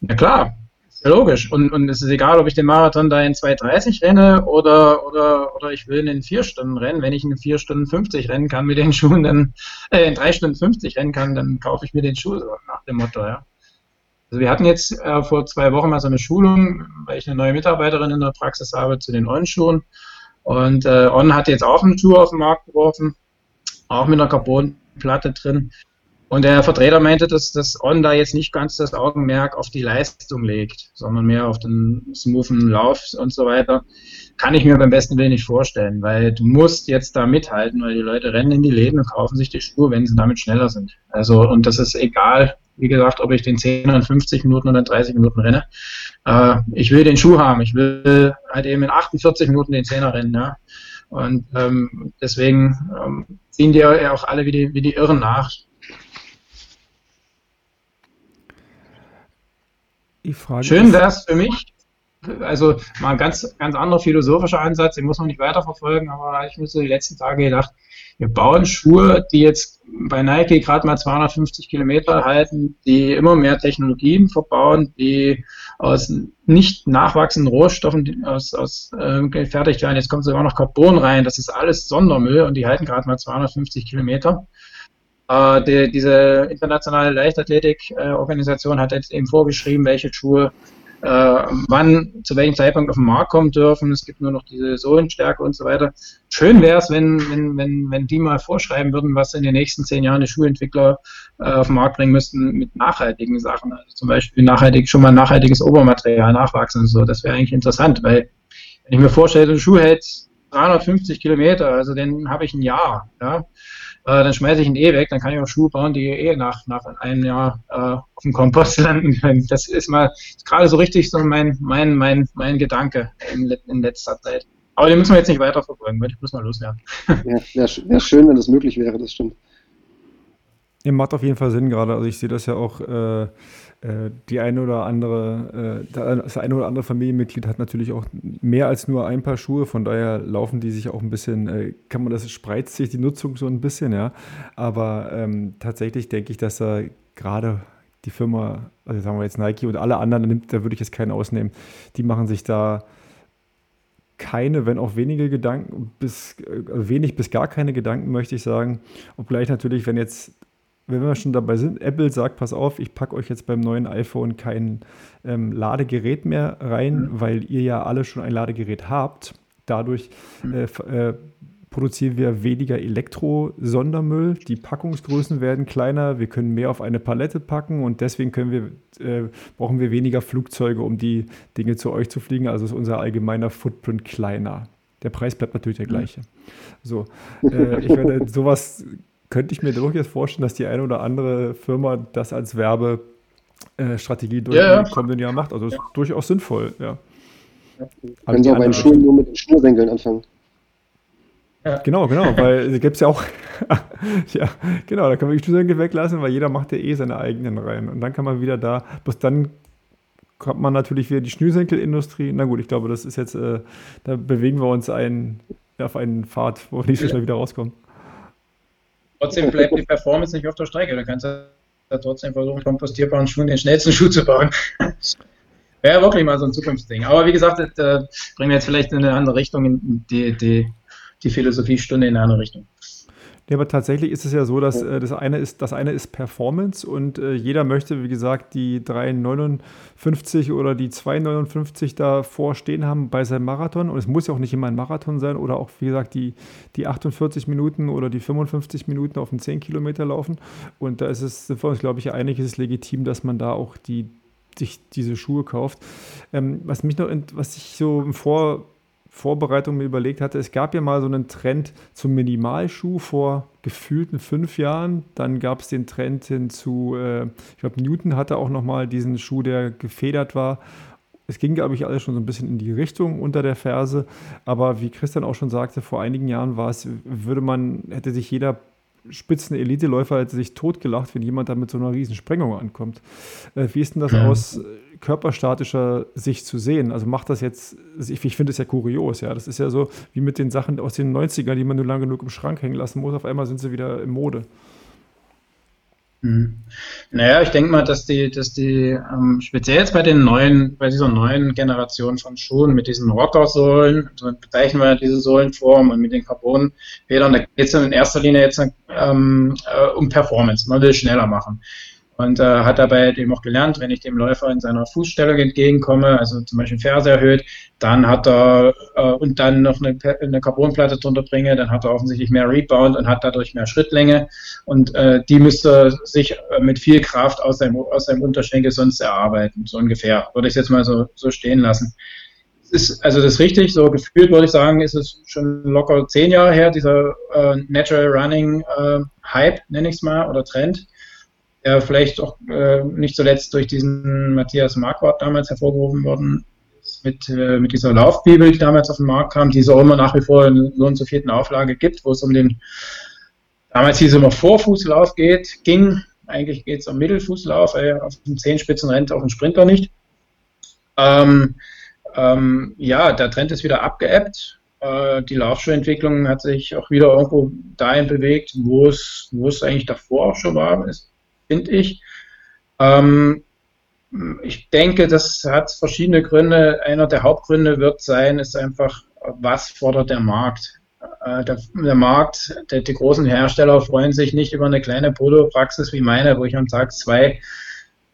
na klar, ist ja logisch. Und, und es ist egal, ob ich den Marathon da in 2,30 renne oder, oder, oder ich will in 4 Stunden rennen. Wenn ich in 4 Stunden 50 rennen kann mit den Schuhen, dann äh, in 3 Stunden 50 rennen kann, dann kaufe ich mir den Schuh nach dem Motto, ja. Also wir hatten jetzt äh, vor zwei Wochen mal so eine Schulung, weil ich eine neue Mitarbeiterin in der Praxis habe zu den On-Schuhen. Und äh, On hat jetzt auch eine Schuh auf den Markt geworfen, auch mit einer Carbonplatte drin. Und der Vertreter meinte, dass das On da jetzt nicht ganz das Augenmerk auf die Leistung legt, sondern mehr auf den smoothen Lauf und so weiter. Kann ich mir beim besten Willen nicht vorstellen, weil du musst jetzt da mithalten, weil die Leute rennen in die Läden und kaufen sich die Schuhe, wenn sie damit schneller sind. Also, und das ist egal, wie gesagt, ob ich den 10 in 50 Minuten oder in 30 Minuten renne. Äh, ich will den Schuh haben. Ich will halt eben in 48 Minuten den 10er rennen. Ja. Und ähm, deswegen ähm, ziehen die ja auch alle wie die, wie die Irren nach. Schön wäre es für mich, also mal ein ganz, ganz anderer philosophischer Ansatz, den muss man nicht weiterverfolgen, aber ich so die letzten Tage gedacht, wir bauen Schuhe, die jetzt bei Nike gerade mal 250 Kilometer halten, die immer mehr Technologien verbauen, die aus nicht nachwachsenden Rohstoffen aus, aus äh, gefertigt werden. Jetzt kommt sogar noch Carbon rein, das ist alles Sondermüll und die halten gerade mal 250 Kilometer. Äh, die, diese internationale Leichtathletik-Organisation hat jetzt eben vorgeschrieben, welche Schuhe äh, wann, zu welchem Zeitpunkt auf den Markt kommen dürfen. Es gibt nur noch diese Sohlenstärke und so weiter. Schön wäre es, wenn, wenn, wenn, wenn die mal vorschreiben würden, was in den nächsten zehn Jahren die Schuhentwickler äh, auf den Markt bringen müssten mit nachhaltigen Sachen. Also zum Beispiel nachhaltig, schon mal nachhaltiges Obermaterial nachwachsen und so. Das wäre eigentlich interessant, weil wenn ich mir vorstelle, so ein Schuh hält 350 Kilometer, also den habe ich ein Jahr. Ja? Äh, dann schmeiße ich ihn eh weg, dann kann ich auch Schuhe bauen, die eh nach, nach einem Jahr äh, auf dem Kompost landen können. Das ist mal gerade so richtig so mein, mein, mein, mein Gedanke in, in letzter Zeit. Aber den müssen wir jetzt nicht weiter verfolgen, weil ich muss mal loswerden. Ja, wäre wär schön, wenn das möglich wäre, das stimmt. Ja, macht auf jeden Fall Sinn gerade. Also ich sehe das ja auch, äh, die eine oder andere, äh, das eine oder andere Familienmitglied hat natürlich auch mehr als nur ein paar Schuhe, von daher laufen die sich auch ein bisschen, äh, kann man das, spreizt sich die Nutzung so ein bisschen, ja. Aber ähm, tatsächlich denke ich, dass da gerade die Firma, also sagen wir jetzt Nike und alle anderen, da würde ich jetzt keinen ausnehmen, die machen sich da keine, wenn auch wenige Gedanken, bis also wenig bis gar keine Gedanken, möchte ich sagen. Obgleich natürlich, wenn jetzt, wenn wir schon dabei sind, Apple sagt, pass auf, ich packe euch jetzt beim neuen iPhone kein ähm, Ladegerät mehr rein, mhm. weil ihr ja alle schon ein Ladegerät habt. Dadurch mhm. äh, äh, produzieren wir weniger Elektro-Sondermüll. Die Packungsgrößen werden kleiner, wir können mehr auf eine Palette packen und deswegen wir, äh, brauchen wir weniger Flugzeuge, um die Dinge zu euch zu fliegen. Also ist unser allgemeiner Footprint kleiner. Der Preis bleibt natürlich der gleiche. So, äh, ich werde sowas könnte ich mir durchaus vorstellen, dass die eine oder andere Firma das als Werbestrategie durch ja, ja. kommenden Jahr macht. Also ist durchaus sinnvoll, ja. Können Sie auch bei den Schulen nur mit den Schnürsenkeln anfangen. Ja. Genau, genau, weil es gibt es ja auch, ja, genau, da kann man die Schnürsenkel weglassen, weil jeder macht ja eh seine eigenen rein. Und dann kann man wieder da, bis dann kommt man natürlich wieder die Schnürsenkelindustrie. Na gut, ich glaube, das ist jetzt, äh, da bewegen wir uns ein, auf einen Pfad, wo wir nicht so schnell wieder rauskommen. Trotzdem bleibt die Performance nicht auf der Strecke. Du kannst ja trotzdem versuchen, kompostierbaren Schuh den schnellsten Schuh zu bauen. Wäre wirklich mal so ein Zukunftsding. Aber wie gesagt, das äh, bringen wir jetzt vielleicht in eine andere Richtung. Die, die die Philosophiestunde in eine andere Richtung. Ja, aber tatsächlich ist es ja so, dass äh, das, eine ist, das eine ist Performance und äh, jeder möchte, wie gesagt, die 3,59 oder die 2,59 davor stehen haben bei seinem Marathon. Und es muss ja auch nicht immer ein Marathon sein oder auch, wie gesagt, die, die 48 Minuten oder die 55 Minuten auf den 10 Kilometer laufen. Und da ist es, sind wir uns, glaube ich, einig, ist es legitim, dass man da auch die, sich diese Schuhe kauft. Ähm, was mich noch, was ich so im Vor Vorbereitung mir überlegt hatte, es gab ja mal so einen Trend zum Minimalschuh vor gefühlten fünf Jahren. Dann gab es den Trend hin zu, äh, ich glaube, Newton hatte auch nochmal diesen Schuh, der gefedert war. Es ging, glaube ich, alles schon so ein bisschen in die Richtung unter der Ferse. Aber wie Christian auch schon sagte, vor einigen Jahren war es, würde man, hätte sich jeder spitzen Eliteläufer hätte sich totgelacht, wenn jemand da mit so einer riesen Sprengung ankommt. Äh, wie ist denn das mhm. aus körperstatischer Sicht zu sehen. Also macht das jetzt, ich, ich finde es ja kurios, ja. Das ist ja so wie mit den Sachen aus den 90ern, die man nur lange genug im Schrank hängen lassen muss, auf einmal sind sie wieder in Mode. Hm. Naja, ich denke mal, dass die, dass die, ähm, speziell jetzt bei den neuen, bei dieser neuen Generation von Schuhen mit diesen Rockersohlen, so bezeichnen wir diese Sohlenform und mit den Carbonfedern, da geht es in erster Linie jetzt ähm, äh, um Performance. Man will schneller machen und äh, hat dabei eben auch gelernt, wenn ich dem Läufer in seiner Fußstellung entgegenkomme, also zum Beispiel Ferse erhöht, dann hat er äh, und dann noch eine, eine Carbonplatte drunter bringe, dann hat er offensichtlich mehr Rebound und hat dadurch mehr Schrittlänge und äh, die müsste sich äh, mit viel Kraft aus seinem, aus seinem Unterschenkel sonst erarbeiten, so ungefähr. Würde ich jetzt mal so, so stehen lassen. Ist, also das ist richtig, so gefühlt würde ich sagen, ist es schon locker zehn Jahre her, dieser äh, Natural Running äh, Hype, nenne ich es mal, oder Trend der vielleicht auch äh, nicht zuletzt durch diesen Matthias Marquardt damals hervorgerufen worden ist, mit, äh, mit dieser Laufbibel, die damals auf den Markt kam, die es auch immer nach wie vor in so und so vierten Auflage gibt, wo es um den, damals hieß es immer Vorfußlauf geht, ging, eigentlich geht es um Mittelfußlauf, äh, auf den Zehenspitzen rennt auch ein Sprinter nicht. Ähm, ähm, ja, der Trend ist wieder abgeebbt. Äh, die Laufschuhentwicklung hat sich auch wieder irgendwo dahin bewegt, wo es, wo es eigentlich davor auch schon war. Es finde ich. Ähm, ich denke, das hat verschiedene Gründe. Einer der Hauptgründe wird sein, ist einfach, was fordert der Markt? Äh, der, der, Markt, der, die großen Hersteller freuen sich nicht über eine kleine Polo-Praxis wie meine, wo ich am Tag zwei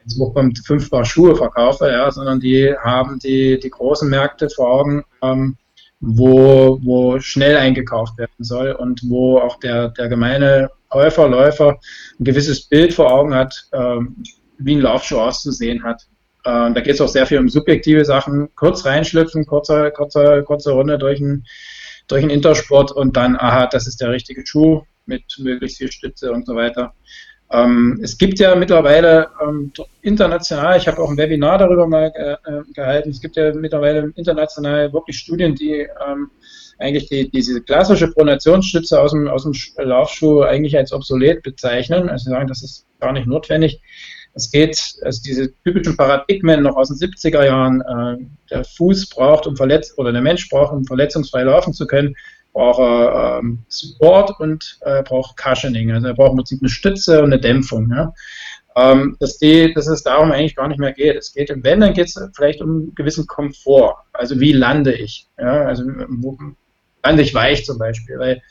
jetzt auch beim fünf Paar Schuhe verkaufe, ja, sondern die haben die, die großen Märkte vor Augen, ähm, wo, wo schnell eingekauft werden soll und wo auch der, der gemeine Käufer, Läufer ein gewisses Bild vor Augen hat, ähm, wie ein Laufschuh auszusehen hat. Äh, da geht es auch sehr viel um subjektive Sachen. Kurz reinschlüpfen, kurze, kurze, kurze Runde durch einen durch Intersport und dann, aha, das ist der richtige Schuh mit möglichst viel Stütze und so weiter. Ähm, es gibt ja mittlerweile ähm, international, ich habe auch ein Webinar darüber mal äh, gehalten, es gibt ja mittlerweile international wirklich Studien, die ähm, eigentlich die, diese klassische Pronationsstütze aus dem, aus dem Laufschuh eigentlich als obsolet bezeichnen. Also sagen, das ist gar nicht notwendig. Es geht, also diese typischen Paradigmen noch aus den 70er Jahren, äh, der Fuß braucht, um verletzt, oder der Mensch braucht, um verletzungsfrei laufen zu können, braucht er ähm, Support und äh, braucht Cushioning. Also er braucht im Prinzip eine Stütze und eine Dämpfung. Ja? ähm, dass, die, dass es darum eigentlich gar nicht mehr geht. Es geht, wenn, dann geht es vielleicht um einen gewissen Komfort. Also wie lande ich? Ja, also wo lande ich weich zum Beispiel, weil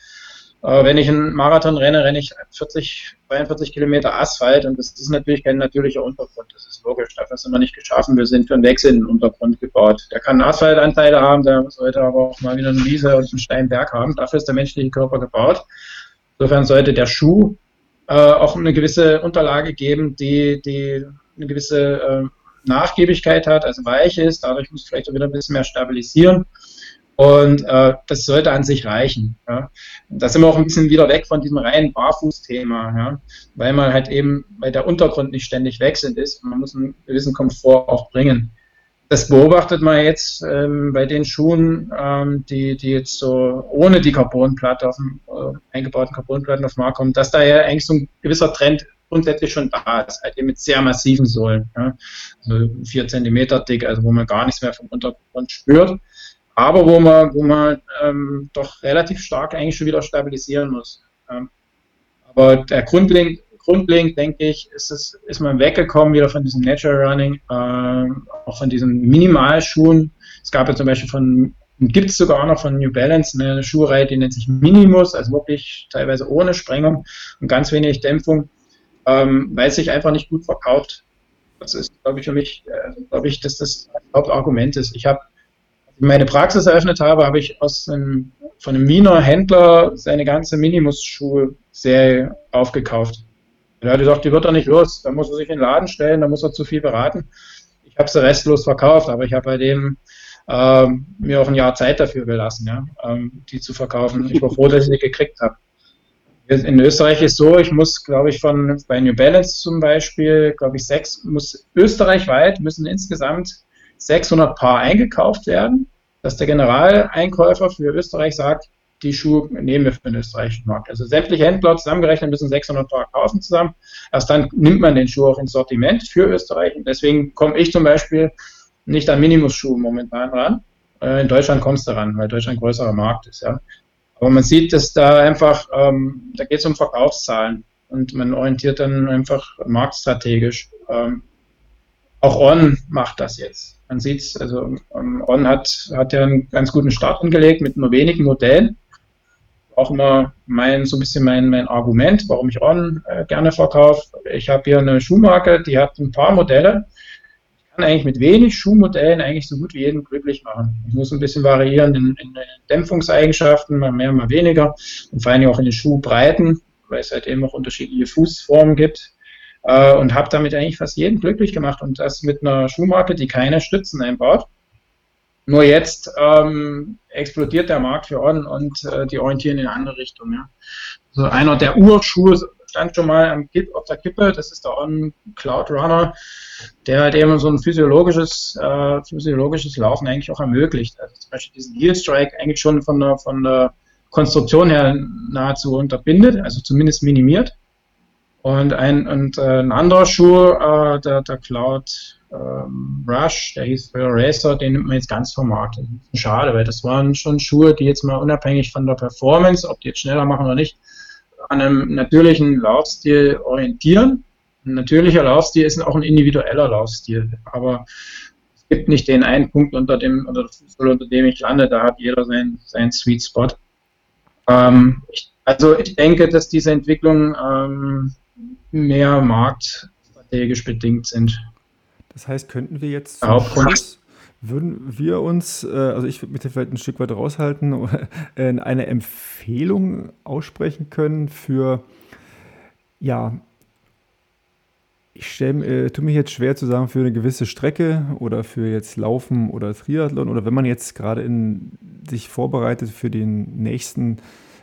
äh, wenn ich einen Marathon renne, renne ich 40, 42 Kilometer Asphalt und das ist natürlich kein natürlicher Untergrund. Das ist logisch. Dafür sind wir nicht geschaffen. Wir sind für einen Wechsel in den Untergrund gebaut. Der kann Asphaltanteile haben, der sollte aber auch mal wieder eine Wiese und einen Steinberg haben. Dafür ist der menschliche Körper gebaut. Insofern sollte der Schuh äh, auch eine gewisse Unterlage geben, die, die eine gewisse äh, Nachgiebigkeit hat, also weich ist. Dadurch muss vielleicht auch wieder ein bisschen mehr stabilisieren. Und äh, das sollte an sich reichen. Ja. Da sind wir auch ein bisschen wieder weg von diesem reinen Barfuß-Thema, ja. weil man halt eben, weil der Untergrund nicht ständig wechselnd ist man muss einen gewissen Komfort auch bringen. Das beobachtet man jetzt ähm, bei den Schuhen, ähm, die, die jetzt so ohne die Carbonplatte auf dem äh, eingebauten Carbonplatten auf den Markt kommen, dass da ja eigentlich so ein gewisser Trend grundsätzlich schon da ist, halt eben mit sehr massiven Sohlen. Ja. Also vier Zentimeter dick, also wo man gar nichts mehr vom Untergrund spürt aber wo man, wo man ähm, doch relativ stark eigentlich schon wieder stabilisieren muss. Ähm, aber der grundlegend, grundlegend denke ich, ist, es, ist man weggekommen wieder von diesem Natural Running, äh, auch von diesen Minimalschuhen. Es gab ja zum Beispiel von, gibt es sogar noch von New Balance eine Schuhreihe, die nennt sich Minimus, also wirklich teilweise ohne Sprengung und ganz wenig Dämpfung, ähm, weil es sich einfach nicht gut verkauft. Das ist, glaube ich, für mich, äh, glaube ich, dass das Hauptargument ist. Ich habe meine Praxis eröffnet habe, habe ich aus einem, von einem Wiener Händler seine ganze Minimus-Schuhe-Serie aufgekauft. Er hat gesagt, die wird er nicht los. Da muss er sich in den Laden stellen, da muss er zu viel beraten. Ich habe sie restlos verkauft, aber ich habe bei dem ähm, mir auch ein Jahr Zeit dafür gelassen, ja, ähm, die zu verkaufen. Ich war froh, dass ich sie gekriegt habe. In Österreich ist so, ich muss, glaube ich, von bei New Balance zum Beispiel, glaube ich, sechs, muss österreichweit müssen insgesamt 600 Paar eingekauft werden, dass der Generaleinkäufer für Österreich sagt, die Schuhe nehmen wir für den österreichischen Markt. Also sämtliche Händler zusammengerechnet müssen 600 Paar kaufen zusammen. Erst dann nimmt man den Schuh auch ins Sortiment für Österreich. Und deswegen komme ich zum Beispiel nicht an Minimus-Schuhe momentan ran. Äh, in Deutschland kommst du ran, weil Deutschland ein größerer Markt ist. Ja. Aber man sieht, dass da einfach, ähm, da geht es um Verkaufszahlen und man orientiert dann einfach marktstrategisch. Ähm, auch On macht das jetzt. Man sieht es, also ähm, On hat, hat ja einen ganz guten Start hingelegt mit nur wenigen Modellen. Auch immer mein, so ein bisschen mein, mein Argument, warum ich On äh, gerne verkaufe. Ich habe hier eine Schuhmarke, die hat ein paar Modelle. Ich kann eigentlich mit wenig Schuhmodellen eigentlich so gut wie jeden glücklich machen. Ich muss ein bisschen variieren in, in den Dämpfungseigenschaften, mal mehr, mal weniger. Und vor allem auch in den Schuhbreiten, weil es halt eben auch unterschiedliche Fußformen gibt äh, und habe damit eigentlich fast jeden glücklich gemacht und das mit einer Schuhmarke, die keine Stützen einbaut. Nur jetzt ähm, explodiert der Markt für On und äh, die orientieren in eine andere Richtung. Ja. Also einer der Urschuhe stand schon mal auf der Kippe, das ist der On Cloud Runner, der halt eben so ein physiologisches, äh, physiologisches Laufen eigentlich auch ermöglicht. Also zum Beispiel diesen Heel Strike eigentlich schon von der, von der Konstruktion her nahezu unterbindet, also zumindest minimiert. Und ein, und, äh, ein anderer Schuh, äh, der, der Cloud ähm, Rush, der hieß früher Racer, den nimmt man jetzt ganz vom Markt. Schade, weil das waren schon Schuhe, die jetzt mal unabhängig von der Performance, ob die jetzt schneller machen oder nicht, an einem natürlichen Laufstil orientieren. Ein natürlicher Laufstil ist auch ein individueller Laufstil, aber es gibt nicht den einen Punkt, unter dem, unter, unter dem ich lande, da hat jeder seinen, seinen Sweet Spot. Ähm, ich, also ich denke, dass diese Entwicklung ähm, mehr marktstrategisch bedingt sind. Das heißt, könnten wir jetzt zum Schluss, würden wir uns, äh, also ich würde mich vielleicht ein Stück weit raushalten, äh, eine Empfehlung aussprechen können für, ja, ich stelle, äh, tue mich jetzt schwer zu sagen, für eine gewisse Strecke oder für jetzt Laufen oder Triathlon oder wenn man jetzt gerade in, sich vorbereitet für den nächsten,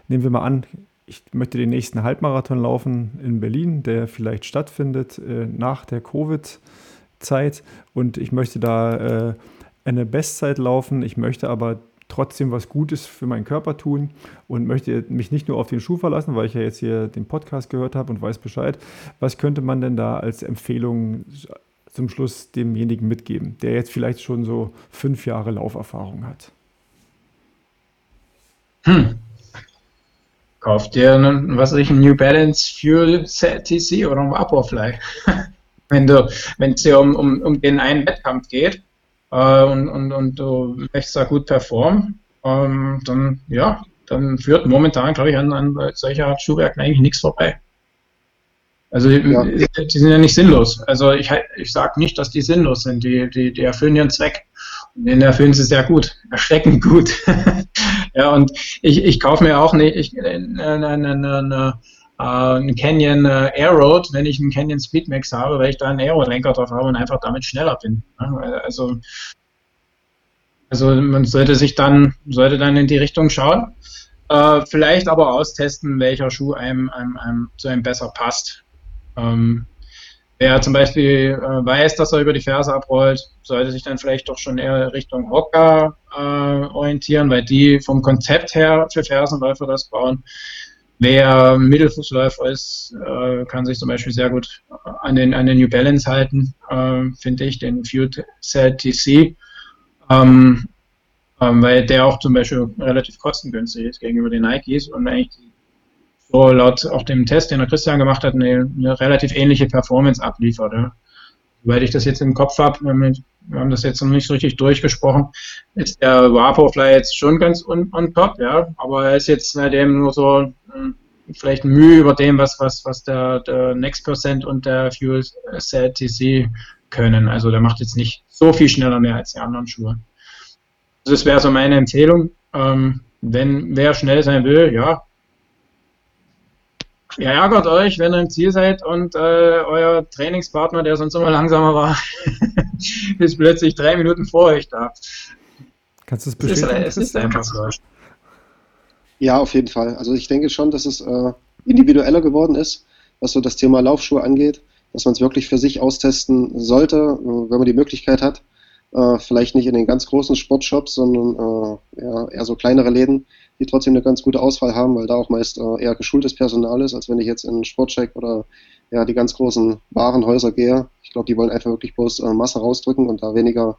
nehmen wir mal an, ich möchte den nächsten Halbmarathon laufen in Berlin, der vielleicht stattfindet äh, nach der Covid-Zeit. Und ich möchte da äh, eine Bestzeit laufen. Ich möchte aber trotzdem was Gutes für meinen Körper tun und möchte mich nicht nur auf den Schuh verlassen, weil ich ja jetzt hier den Podcast gehört habe und weiß Bescheid. Was könnte man denn da als Empfehlung zum Schluss demjenigen mitgeben, der jetzt vielleicht schon so fünf Jahre Lauferfahrung hat? Hm. Kauf dir einen, was weiß ich, einen New Balance Fuel TC oder ein Vaporfly. wenn du, wenn es dir um, um, um den einen Wettkampf geht äh, und, und, und du möchtest da gut performen, ähm, dann ja, dann führt momentan, glaube ich, an, an solcher Schuhwerken eigentlich nichts vorbei. Also ja. die sind ja nicht sinnlos. Also ich, ich sage nicht, dass die sinnlos sind. Die, die, die erfüllen ihren Zweck. Und den erfüllen sie sehr gut, erschreckend gut. ja, und ich, ich kaufe mir auch nicht ich, ne, ne, ne, einen Canyon äh, Airroad, wenn ich einen Canyon Speedmax habe, weil ich da einen Aero-Lenker drauf habe und einfach damit schneller bin. Also, also man sollte sich dann, sollte dann in die Richtung schauen. Äh, vielleicht aber austesten, welcher Schuh einem, einem, einem zu einem besser passt. Ähm, wer zum Beispiel äh, weiß, dass er über die Ferse abrollt, sollte sich dann vielleicht doch schon eher Richtung Hocker äh, orientieren, weil die vom Konzept her für Fersenläufer das bauen. Wer Mittelfußläufer ist, äh, kann sich zum Beispiel sehr gut an den, an den New Balance halten, äh, finde ich, den Fuel Cell TC, ähm, ähm, weil der auch zum Beispiel relativ kostengünstig ist gegenüber den Nikes und eigentlich so laut auch dem Test, den der Christian gemacht hat, eine, eine relativ ähnliche Performance abliefert. Soweit ich das jetzt im Kopf habe, wir haben das jetzt noch nicht so richtig durchgesprochen, ist der Vaporfly jetzt schon ganz on, on top, ja, aber er ist jetzt seitdem nur so hm, vielleicht Mühe über dem, was, was, was der, der Next Percent und der Fuel Cell TC können. Also der macht jetzt nicht so viel schneller mehr als die anderen Schuhe. Das wäre so meine Empfehlung. Ähm, wenn wer schnell sein will, ja, Ihr ärgert euch, wenn ihr im Ziel seid und äh, euer Trainingspartner, der sonst immer langsamer war, ist plötzlich drei Minuten vor euch da. Kannst du es bestätigen? Es ist, es ist einfach so. Ja, auf jeden Fall. Also ich denke schon, dass es äh, individueller geworden ist, was so das Thema Laufschuhe angeht, dass man es wirklich für sich austesten sollte, äh, wenn man die Möglichkeit hat. Äh, vielleicht nicht in den ganz großen Sportshops, sondern äh, ja, eher so kleinere Läden, die trotzdem eine ganz gute Auswahl haben, weil da auch meist äh, eher geschultes Personal ist, als wenn ich jetzt in Sportcheck oder ja, die ganz großen Warenhäuser gehe. Ich glaube, die wollen einfach wirklich bloß äh, Masse rausdrücken und da weniger,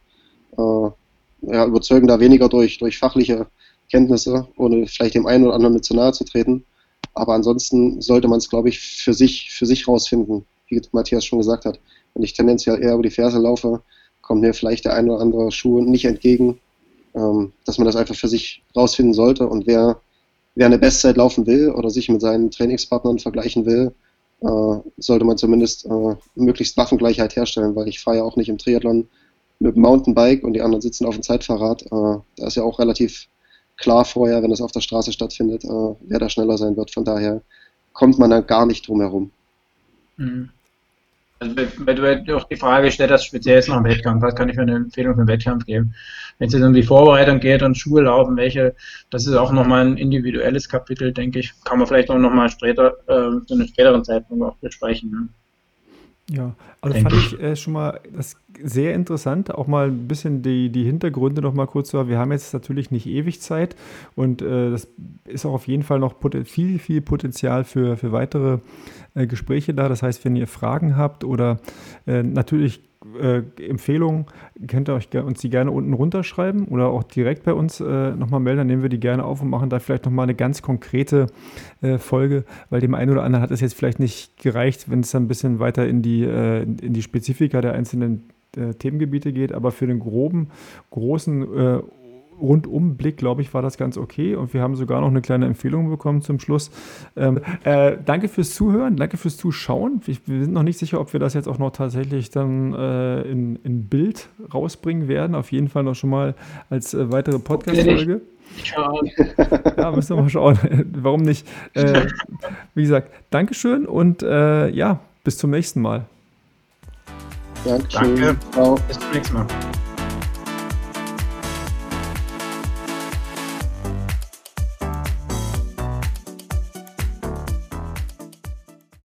äh, ja, überzeugen da weniger durch, durch fachliche Kenntnisse, ohne vielleicht dem einen oder anderen mit zu nahe zu treten. Aber ansonsten sollte man es, glaube ich, für sich, für sich rausfinden, wie Matthias schon gesagt hat. Wenn ich tendenziell eher über die Ferse laufe, kommt mir vielleicht der ein oder andere Schuh nicht entgegen, ähm, dass man das einfach für sich rausfinden sollte. Und wer, wer eine Bestzeit laufen will oder sich mit seinen Trainingspartnern vergleichen will, äh, sollte man zumindest äh, möglichst Waffengleichheit herstellen, weil ich fahre ja auch nicht im Triathlon mit dem Mountainbike und die anderen sitzen auf dem Zeitfahrrad. Äh, da ist ja auch relativ klar vorher, wenn es auf der Straße stattfindet, äh, wer da schneller sein wird. Von daher kommt man da gar nicht drum herum. Mhm. Also, weil du auch die Frage stellst, das speziell jetzt noch im Wettkampf, was kann ich für eine Empfehlung für den Wettkampf geben? Wenn es jetzt um die Vorbereitung geht und Schuhe laufen, welche, das ist auch nochmal ein individuelles Kapitel, denke ich, kann man vielleicht auch nochmal später, äh, zu einem späteren Zeitpunkt auch besprechen. Ne? Ja, also fand ich äh, schon mal das sehr interessant, auch mal ein bisschen die, die Hintergründe noch mal kurz zu haben. Wir haben jetzt natürlich nicht ewig Zeit und äh, das ist auch auf jeden Fall noch viel, viel Potenzial für, für weitere äh, Gespräche da. Das heißt, wenn ihr Fragen habt oder äh, natürlich äh, Empfehlungen, könnt ihr euch uns die gerne unten runterschreiben oder auch direkt bei uns äh, nochmal melden. Dann nehmen wir die gerne auf und machen da vielleicht nochmal eine ganz konkrete äh, Folge, weil dem einen oder anderen hat es jetzt vielleicht nicht gereicht, wenn es dann ein bisschen weiter in die, äh, in die Spezifika der einzelnen äh, Themengebiete geht. Aber für den groben, großen äh, Rundumblick, glaube ich, war das ganz okay. Und wir haben sogar noch eine kleine Empfehlung bekommen zum Schluss. Ähm, äh, danke fürs Zuhören, danke fürs Zuschauen. Wir, wir, sind noch nicht sicher, ob wir das jetzt auch noch tatsächlich dann äh, in, in, Bild rausbringen werden. Auf jeden Fall noch schon mal als äh, weitere Podcast-Folge. ja, müssen wir mal schauen. Warum nicht? Äh, wie gesagt, Dankeschön und äh, ja, bis zum nächsten Mal. Dankeschön. Danke. Ciao. Bis zum nächsten Mal.